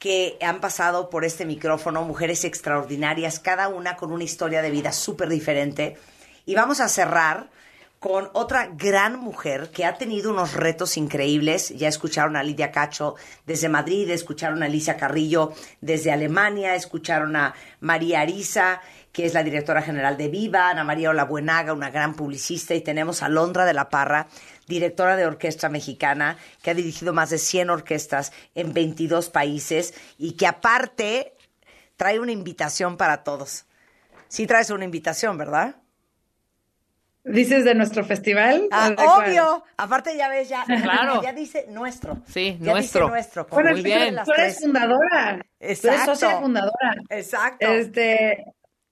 que han pasado por este micrófono, mujeres extraordinarias, cada una con una historia de vida súper diferente. Y vamos a cerrar con otra gran mujer que ha tenido unos retos increíbles. Ya escucharon a Lidia Cacho desde Madrid, escucharon a Alicia Carrillo desde Alemania, escucharon a María Arisa, que es la directora general de Viva, Ana María Olabuenaga, una gran publicista, y tenemos a Londra de la Parra, directora de orquesta mexicana, que ha dirigido más de 100 orquestas en 22 países y que aparte trae una invitación para todos. Sí traes una invitación, ¿verdad? ¿Dices de nuestro festival? Ah, obvio. Aparte ya ves, ya, Claro. ya dice nuestro. Sí, Ya nuestro. Dice nuestro. Bueno, Muy tú- bien. Tú eres fundadora. Tú eres Exacto. socia fundadora. Exacto. Este,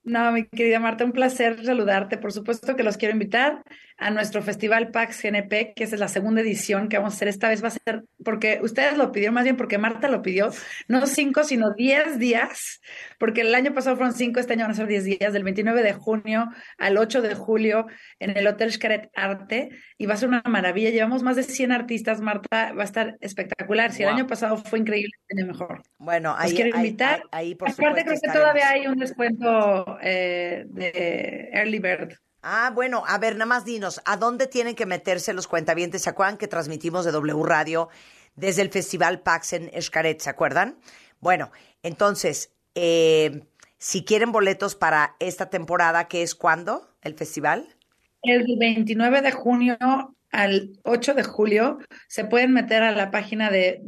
no, mi querida Marta, un placer saludarte. Por supuesto que los quiero invitar a nuestro festival PAX GNP, que es la segunda edición que vamos a hacer. Esta vez va a ser, porque ustedes lo pidieron, más bien porque Marta lo pidió, no cinco, sino diez días, porque el año pasado fueron cinco, este año van a ser diez días, del 29 de junio al 8 de julio en el Hotel Xcaret Arte, y va a ser una maravilla. Llevamos más de 100 artistas, Marta, va a estar espectacular. Si el año pasado fue increíble, año mejor. Bueno, Los ahí, quiero ahí- invitar. ahí, ahí, por Aparte, creo que estaremos. todavía hay un descuento eh, de Early Bird. Ah, bueno, a ver, nada más dinos, ¿a dónde tienen que meterse los cuentavientes? ¿Se acuerdan que transmitimos de W Radio desde el Festival Pax en? ¿Se acuerdan? Bueno, entonces, eh, si quieren boletos para esta temporada, ¿qué es cuándo? ¿El festival? El 29 de junio al 8 de julio se pueden meter a la página de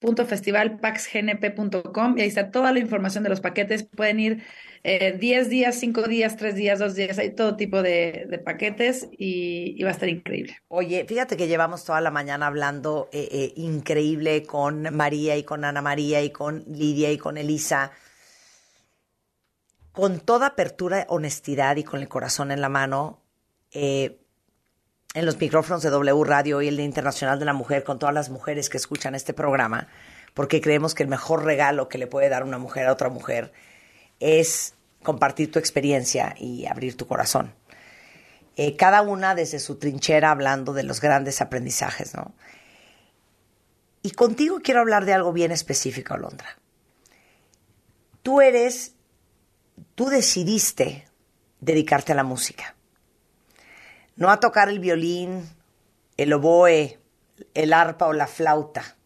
www.festivalpaxgnp.com y ahí está toda la información de los paquetes. Pueden ir eh, 10 días, 5 días, 3 días, 2 días, hay todo tipo de, paquetes y, y va a estar increíble. Oye, fíjate que llevamos toda la mañana hablando eh, eh, increíble con María y con Ana María y con Lidia y con Elisa. Con toda apertura, honestidad y con el corazón en la mano, eh, en los micrófonos de W Radio y el Día Internacional de la Mujer, con todas las mujeres que escuchan este programa, porque creemos que el mejor regalo que le puede dar una mujer a otra mujer es compartir tu experiencia y abrir tu corazón. Eh, cada una desde su trinchera hablando de los grandes aprendizajes, ¿no? Y contigo quiero hablar de algo bien específico, Alondra. Tú eres, tú decidiste dedicarte a la música. No a tocar el violín, el oboe, el arpa o la flauta.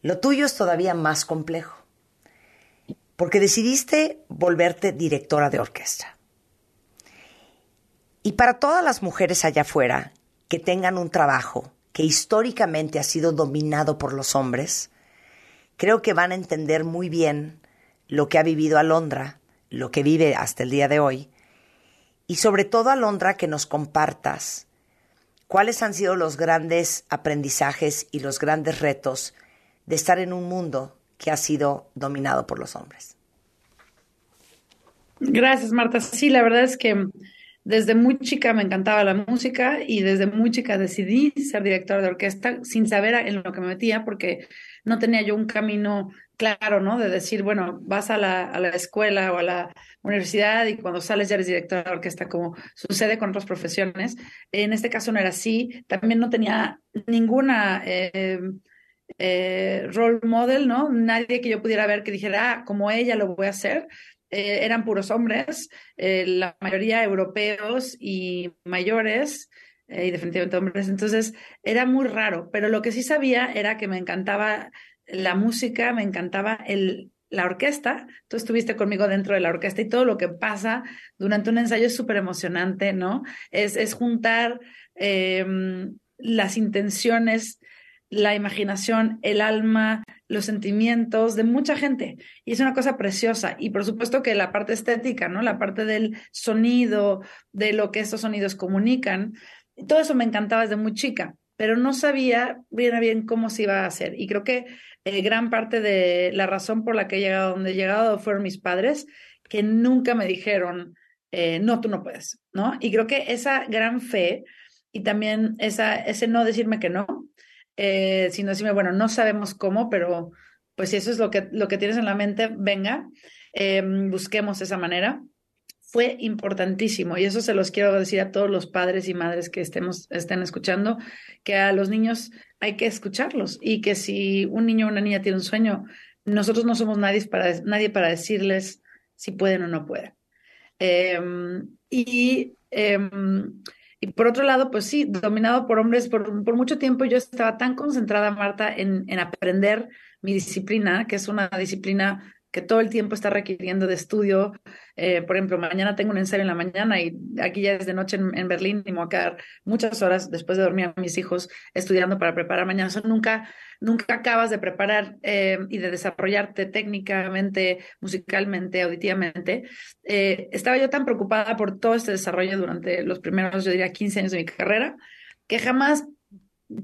Lo tuyo es todavía más complejo, porque decidiste volverte directora de orquesta. Y para todas las mujeres allá afuera que tengan un trabajo que históricamente ha sido dominado por los hombres, creo que van a entender muy bien lo que ha vivido Alondra, lo que vive hasta el día de hoy, y sobre todo Alondra que nos compartas cuáles han sido los grandes aprendizajes y los grandes retos de estar en un mundo que ha sido dominado por los hombres. Gracias, Marta. Sí, la verdad es que desde muy chica me encantaba la música y desde muy chica decidí ser directora de orquesta sin saber en lo que me metía porque no tenía yo un camino claro, ¿no? De decir, bueno, vas a la, a la escuela o a la universidad y cuando sales ya eres directora de orquesta, como sucede con otras profesiones. En este caso no era así. También no tenía ninguna... Eh, eh, role model, ¿no? Nadie que yo pudiera ver que dijera, ah, como ella lo voy a hacer. Eh, eran puros hombres, la mayoría europeos y mayores, y definitivamente hombres. Entonces era muy raro, pero lo que sí sabía era que me encantaba la música, me encantaba el, la orquesta. Tú estuviste conmigo dentro de la orquesta y todo lo que pasa durante un ensayo es súper emocionante, ¿no? Es, es juntar em, las intenciones la imaginación, el alma, los sentimientos de mucha gente. Y es una cosa preciosa. Y por supuesto que la parte estética, ¿no? La parte del sonido, de lo que estos sonidos comunican. Todo eso me encantaba desde muy chica, pero no sabía bien a bien cómo se iba a hacer. Y creo que eh, gran parte de la razón por la que he llegado donde he llegado fueron mis padres, que nunca me dijeron, eh, no, tú no puedes, ¿no? Y creo que esa gran fe y también esa, ese no decirme que no, eh, sino decirme, bueno, no sabemos cómo, pero pues si eso es lo que, lo que tienes en la mente, venga, eh, busquemos esa manera. Fue importantísimo y eso se los quiero decir a todos los padres y madres que estemos, estén escuchando, que a los niños hay que escucharlos y que si un niño o una niña tiene un sueño, nosotros no somos nadie para, nadie para decirles si pueden o no pueden. Em, y em, y por otro lado, pues sí, dominado por hombres por, por mucho tiempo, yo estaba tan concentrada, Marta, en, en aprender mi disciplina, que es una disciplina que todo el tiempo está requiriendo de estudio. Eh, por ejemplo, mañana tengo un ensayo en la mañana y aquí ya es de noche en, Berlín y me voy a quedar muchas horas después de dormir a mis hijos estudiando para preparar mañana. Nunca, nunca acabas de preparar eh, y de desarrollarte técnicamente, musicalmente, auditivamente. Eh, estaba yo tan preocupada por todo este desarrollo durante los primeros, yo diría, 15 años de mi carrera, que jamás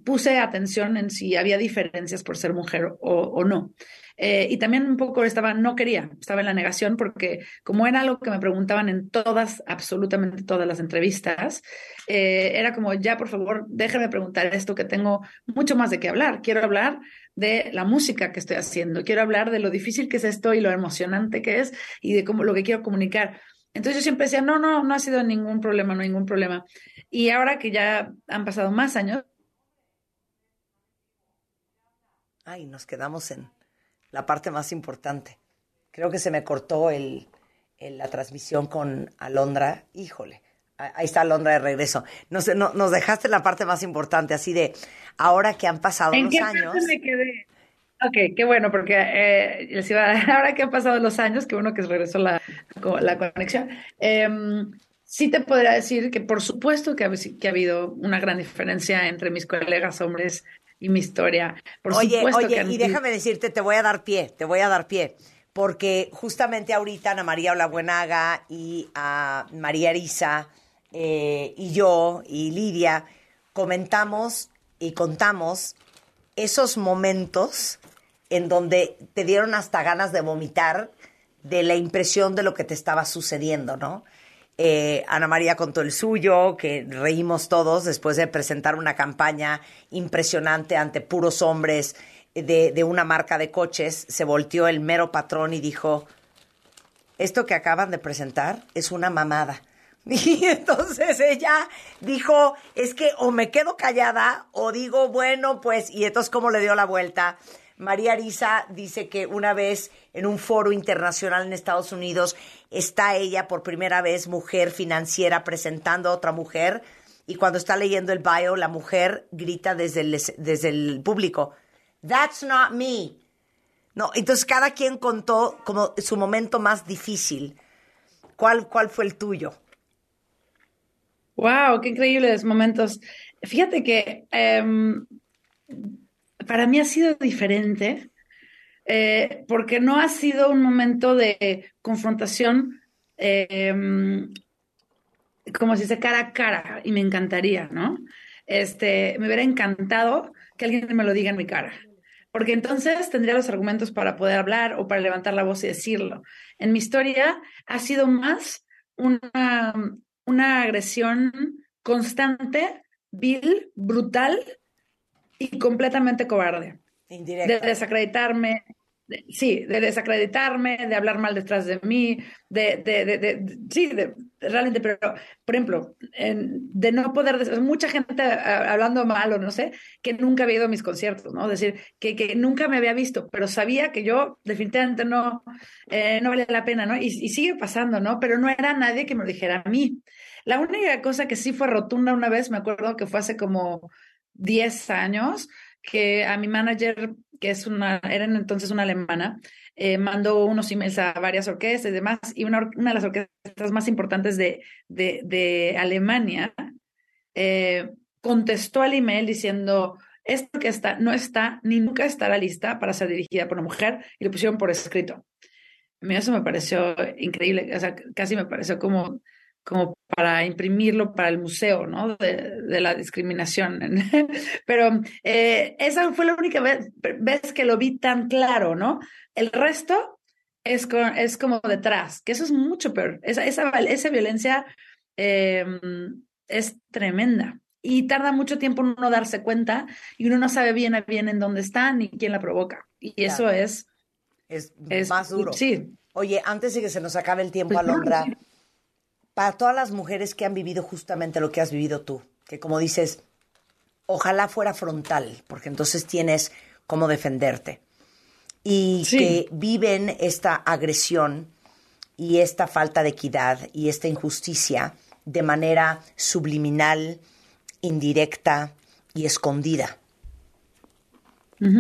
puse atención en si había diferencias por ser mujer o no. Eh, y también un poco estaba, no quería, estaba en la negación porque como era algo que me preguntaban en todas, absolutamente todas las entrevistas, eh, era como, ya por favor, déjame preguntar esto que tengo mucho más de qué hablar. Quiero hablar de la música que estoy haciendo, quiero hablar de lo difícil que es esto y lo emocionante que es y de cómo lo que quiero comunicar. Entonces yo siempre decía, no, no, no ha sido ningún problema, no hay ningún problema. Y ahora que ya han pasado más años. Ay, nos quedamos en la parte más importante. Creo que se me cortó el, la transmisión con Alondra. Híjole, ahí está Alondra de regreso. No sé, no, nos dejaste la parte más importante, así de ahora que han pasado ¿En los qué años. Me quedé? Ok, qué bueno, porque eh, les iba a, ahora que han pasado los años, qué bueno que regresó la, la conexión. Em, sí te podría decir que por supuesto que ha, que ha habido una gran diferencia entre mis colegas hombres y mi historia. Por oye, supuesto oye, que y déjame decirte, te voy a dar pie, te voy a dar pie, porque justamente ahorita Ana María Olabuenaga y a María Arisa eh, y yo y Lidia comentamos y contamos esos momentos en donde te dieron hasta ganas de vomitar de la impresión de lo que te estaba sucediendo, ¿no? Eh, Ana María contó el suyo, que reímos todos después de presentar una campaña impresionante ante puros hombres de, de, una marca de coches. Se volteó el mero patrón y dijo, esto que acaban de presentar es una mamada. Y entonces ella dijo, es que o me quedo callada o digo, bueno, pues, y entonces cómo le dio la vuelta. María Arisa dice que una vez en un foro internacional en Estados Unidos está ella por primera vez mujer financiera presentando a otra mujer y cuando está leyendo el bio la mujer grita desde el, desde el público, That's not me. No, entonces cada quien contó como su momento más difícil. ¿Cuál, cuál fue el tuyo? Wow, qué increíbles momentos. Fíjate que em, para mí ha sido diferente eh, porque no ha sido un momento de confrontación em, como si se cara a cara y me encantaría, ¿no? Este, me hubiera encantado que alguien me lo diga en mi cara, porque entonces tendría los argumentos para poder hablar o para levantar la voz y decirlo. En mi historia ha sido más una, una agresión constante, vil, brutal y completamente cobarde. De desacreditarme, sí, de desacreditarme, de hablar mal detrás de mí, de, de, de, sí, de, realmente, pero, por ejemplo, de no poder, mucha gente hablando mal o no sé, que nunca había ido a mis conciertos, ¿no? Decir, que, que nunca me había visto, pero sabía que yo definitivamente no, eh, no valía la pena, ¿no? Y, y, sigue pasando, ¿no? Pero no era nadie que me lo dijera a mí. La única cosa que sí fue rotunda una vez, me acuerdo que fue hace como 10 años, que a mi manager, que es una, era entonces una alemana, eh, mandó unos emails a varias orquestas y demás, y una, una de las orquestas más importantes de, de, de Alemania eh, contestó al email diciendo, esta orquesta no está ni nunca estará lista para ser dirigida por una mujer, y lo pusieron por escrito. A mí eso me pareció increíble, o sea, casi me pareció como como para imprimirlo para el museo, ¿no? De, la discriminación. Pero eh, esa fue la única vez, vez, que lo vi tan claro, ¿no? El resto es, es como detrás, que eso es mucho peor. Esa, esa, esa violencia em, es tremenda y tarda mucho tiempo en uno darse cuenta y uno no sabe bien a bien en dónde está ni quién la provoca. Y eso es, es... Es más duro. Sí. Oye, antes de que se nos acabe el tiempo, pues Alondra para todas las mujeres que han vivido justamente lo que has vivido tú, que como dices, ojalá fuera frontal, porque entonces tienes cómo defenderte, y que viven esta agresión y esta falta de equidad y esta injusticia de manera subliminal, indirecta y escondida.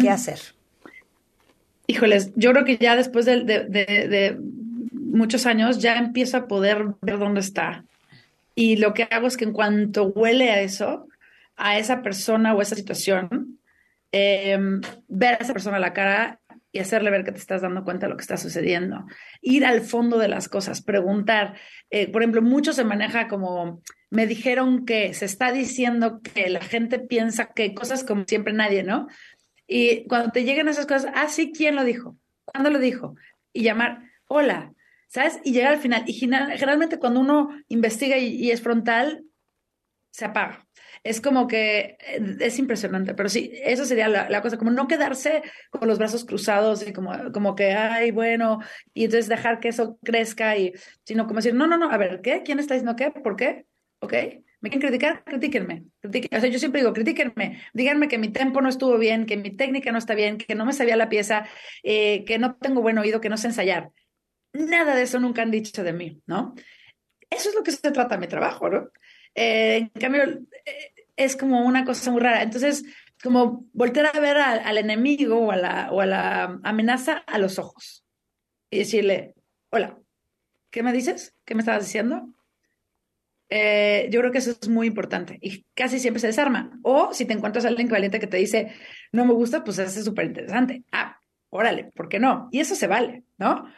¿Qué hacer? Híjoles, yo creo que ya después de, de muchos años, ya empiezo a poder ver dónde está. Y lo que hago es que en cuanto huele a eso, a esa persona o esa situación, em, ver a esa persona a la cara y hacerle ver que te estás dando cuenta de lo que está sucediendo. Ir al fondo de las cosas, preguntar. Eh, por ejemplo, mucho se maneja como, me dijeron que, se está diciendo que la gente piensa que cosas como siempre nadie, ¿no? Y cuando te llegan esas cosas, ah, sí, ¿quién lo dijo? ¿Cuándo lo dijo? Y llamar, hola, ¿sabes? Y llegar al final. Y generalmente cuando uno investiga y, es frontal, se apaga. Es como que eh, es impresionante, pero sí, eso sería la, cosa, como no quedarse con los brazos cruzados y como, como que, ay, bueno, y entonces dejar que eso crezca y, sino como decir, no, no, no, a ver, ¿qué? ¿Quién está diciendo qué? ¿Por qué? ¿Ok? ¿Me quieren criticar? Critíquenme. O sea, yo siempre digo, critíquenme. Díganme que mi tempo no estuvo bien, que mi técnica no está bien, que no me sabía la pieza, eh, que no tengo buen oído, que no sé ensayar. Nada de eso nunca han dicho de mí, ¿no? Eso es lo que se trata mi trabajo, ¿no? Eh, en cambio, eh, es como una cosa muy rara. Entonces, como voltear a ver al, enemigo o a, la, o a la amenaza a los ojos y decirle, hola, ¿qué me dices? ¿Qué me estabas diciendo? Eh, yo creo que eso es muy importante y casi siempre se desarma. O si te encuentras a alguien valiente que te dice, no me gusta, pues es súper interesante. Ah, órale, ¿por qué no? Y eso se vale, ¿no?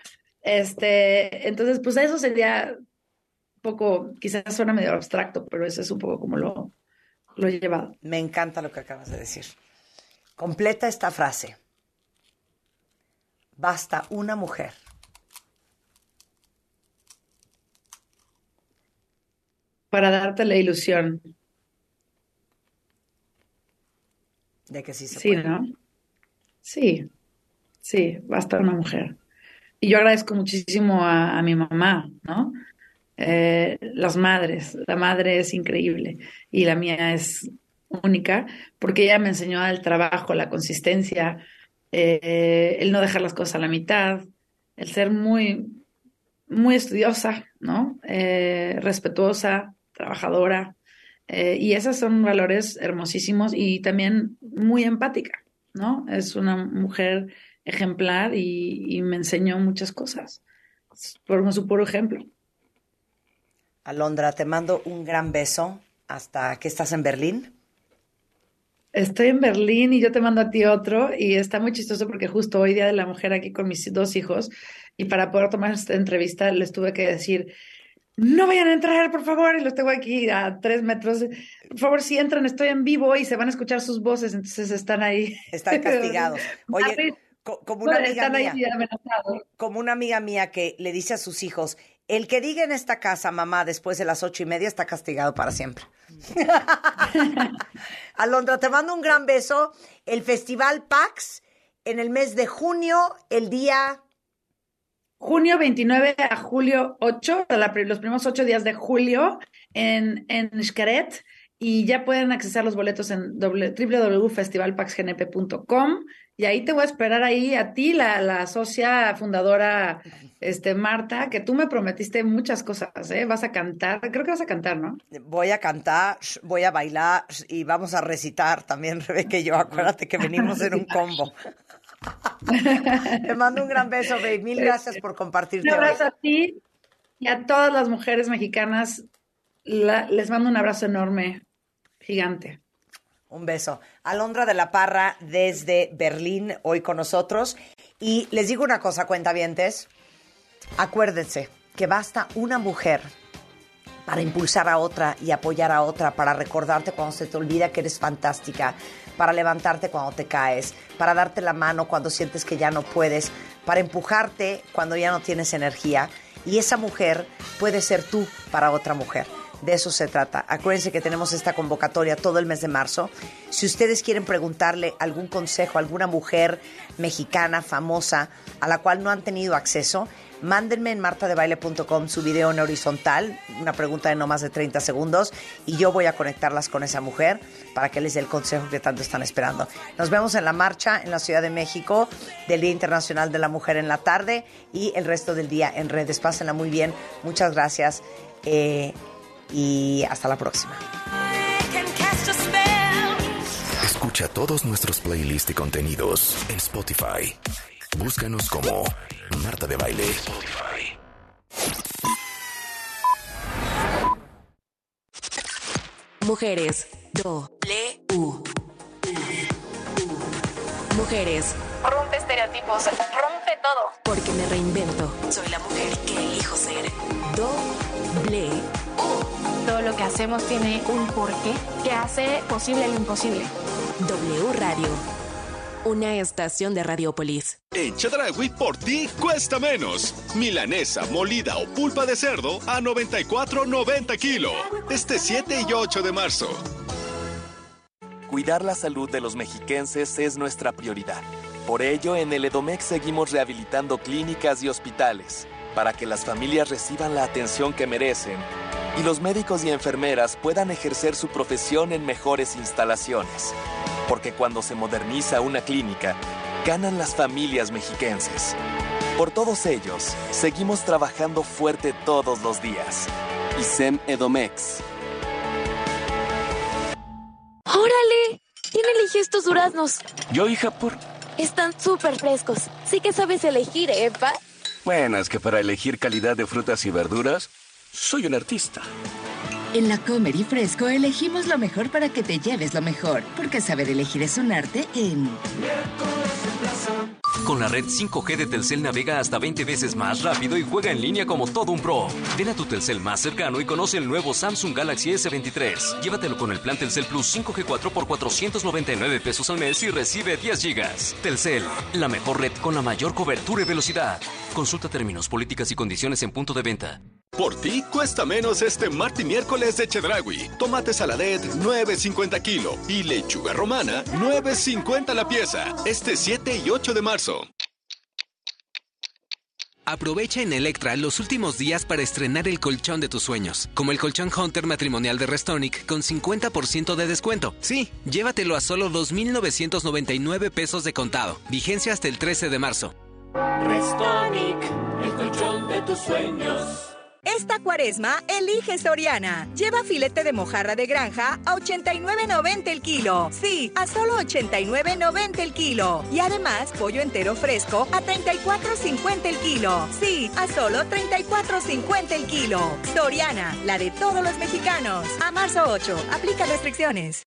Este, entonces, pues eso sería un poco, quizás suena medio abstracto, pero eso es un poco como lo, lo he llevado. Me encanta lo que acabas de decir. Completa esta frase. Basta una mujer. Para darte la ilusión. De que sí se sí, ¿no? Sí, sí, basta una mujer. Yo agradezco muchísimo a, mi mamá, ¿no? Eh, las madres, la madre es increíble y la mía es única porque ella me enseñó el trabajo, la consistencia, eh, el no dejar las cosas a la mitad, el ser muy, muy estudiosa, ¿no? Eh, respetuosa, trabajadora. y esos son valores hermosísimos y también muy empática, ¿no? Es una mujer ejemplar y, me enseñó muchas cosas, por su puro ejemplo. Alondra, te mando un gran beso hasta que estás en Berlín. Estoy en Berlín y yo te mando a ti otro y está muy chistoso porque justo hoy Día de la Mujer aquí con mis dos hijos y para poder tomar esta entrevista les tuve que decir, no vayan a entrar, por favor, y los tengo aquí a tres metros. Por favor, si entran, estoy en vivo y se van a escuchar sus voces, entonces están ahí. Están castigados. Oye, como una amiga mía, como una amiga mía que le dice a sus hijos, el que diga en esta casa, mamá, después de las ocho y media, está castigado para siempre. Alondra, te mando un gran beso. El Festival PAX en el mes de junio, el día... Junio 29 a julio 8, los primeros ocho días de julio en, en Xcaret y ya pueden accesar los boletos en www.festivalpaxgnp.com y ahí te voy a esperar ahí a ti, la, la socia fundadora, este Marta, que tú me prometiste muchas cosas, ¿eh? Vas a cantar, creo que vas a cantar, ¿no? Voy a cantar, voy a bailar y vamos a recitar también, Rebeca y yo. Acuérdate que venimos en un combo. Te mando un gran beso, baby. Mil gracias por compartirte. Un abrazo a ti y a todas las mujeres mexicanas. les mando un abrazo enorme, gigante. Un beso. Alondra de la Parra desde Berlín, hoy con nosotros. Y les digo una cosa, cuentavientes. Acuérdense que basta una mujer para impulsar a otra y apoyar a otra, para recordarte cuando se te olvida que eres fantástica, para levantarte cuando te caes, para darte la mano cuando sientes que ya no puedes, para empujarte cuando ya no tienes energía. Y esa mujer puede ser tú para otra mujer. De eso se trata. Acuérdense que tenemos esta convocatoria todo el mes de marzo. Si ustedes quieren preguntarle algún consejo a alguna mujer mexicana famosa a la cual no han tenido acceso, mándenme en martadebaile.com su video en horizontal, una pregunta de no más de 30 segundos, y yo voy a conectarlas con esa mujer para que les dé el consejo que tanto están esperando. Nos vemos en la marcha en la Ciudad de México del Día Internacional de la Mujer en la tarde y el resto del día en redes. Pásenla muy bien. Muchas gracias. Eh, y hasta la próxima. Escucha todos nuestros playlists y contenidos en Spotify. Búscanos como Marta de Baile. Mujeres. Do. Le. U. Mujeres. Rompe estereotipos. Rompe todo. Porque me reinvento. Soy la mujer que elijo ser. Doble todo lo que hacemos tiene un porqué que hace posible lo imposible. W Radio. Una estación de Radiopolis. En Chedragui por ti cuesta menos. Milanesa, molida o pulpa de cerdo a 94.90 kilo. Este 7 y 8 de marzo. Cuidar la salud de los mexiquenses es nuestra prioridad. Por ello, en el Edomex seguimos rehabilitando clínicas y hospitales para que las familias reciban la atención que merecen y los médicos y enfermeras puedan ejercer su profesión en mejores instalaciones. Porque cuando se moderniza una clínica, ganan las familias mexiquenses. Por todos ellos, seguimos trabajando fuerte todos los días. ISEM Edomex. ¡Órale! ¿Quién eligió estos duraznos? Yo, hija, por... Están súper frescos. Sí que sabes elegir, ¿eh, Bueno, es que para elegir calidad de frutas y verduras soy un artista. En la Comer y Fresco elegimos lo mejor para que te lleves lo mejor, porque saber elegir es un arte en... Con la red 5G de Telcel navega hasta 20 veces más rápido y juega en línea como todo un pro. Ven a tu Telcel más cercano y conoce el nuevo Samsung Galaxy S23. Llévatelo con el plan Telcel Plus 5G4 por 499 pesos al mes y recibe 10 gigas. Telcel, la mejor red con la mayor cobertura y velocidad. Consulta términos, políticas y condiciones en punto de venta. Por ti cuesta menos este martes y miércoles de Chedragui. Tomate saladet 9.50 kilo y lechuga romana 9.50 la pieza. Este 7 y 8 de marzo. Aprovecha en Electra los últimos días para estrenar el colchón de tus sueños, como el colchón Hunter matrimonial de Restonic con 50% de descuento. Sí, llévatelo a solo 2.999 pesos de contado. Vigencia hasta el 13 de marzo. Restonic, el colchón de tus sueños. Esta cuaresma, elige Soriana. Lleva filete de mojarra de granja a 89.90 el kilo. Sí, a solo 89.90 el kilo. Y además, pollo entero fresco a 34.50 el kilo. Sí, a solo 34.50 el kilo. Soriana, la de todos los mexicanos. A marzo 8, aplica restricciones.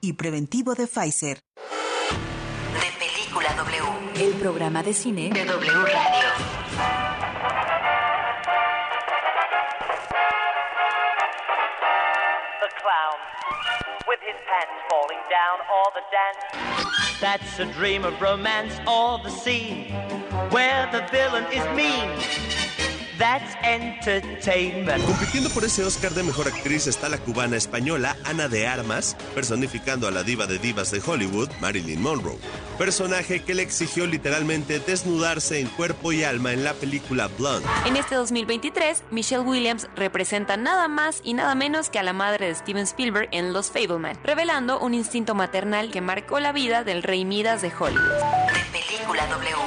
y preventivo de Pfizer. De Película W. El programa de cine de W Radio. The clown, with his pants falling down, all the dance. That's a dream of romance, all the scene where the villain is mean. That's entertainment. Compitiendo por ese Oscar de Mejor Actriz está la cubana española Ana de Armas, personificando a la diva de divas de Hollywood, Marilyn Monroe. Personaje que le exigió literalmente desnudarse en cuerpo y alma en la película Blonde. En este 2023, Michelle Williams representa nada más y nada menos que a la madre de Steven Spielberg en Los Fableman, revelando un instinto maternal que marcó la vida del rey Midas de Hollywood. De Película W.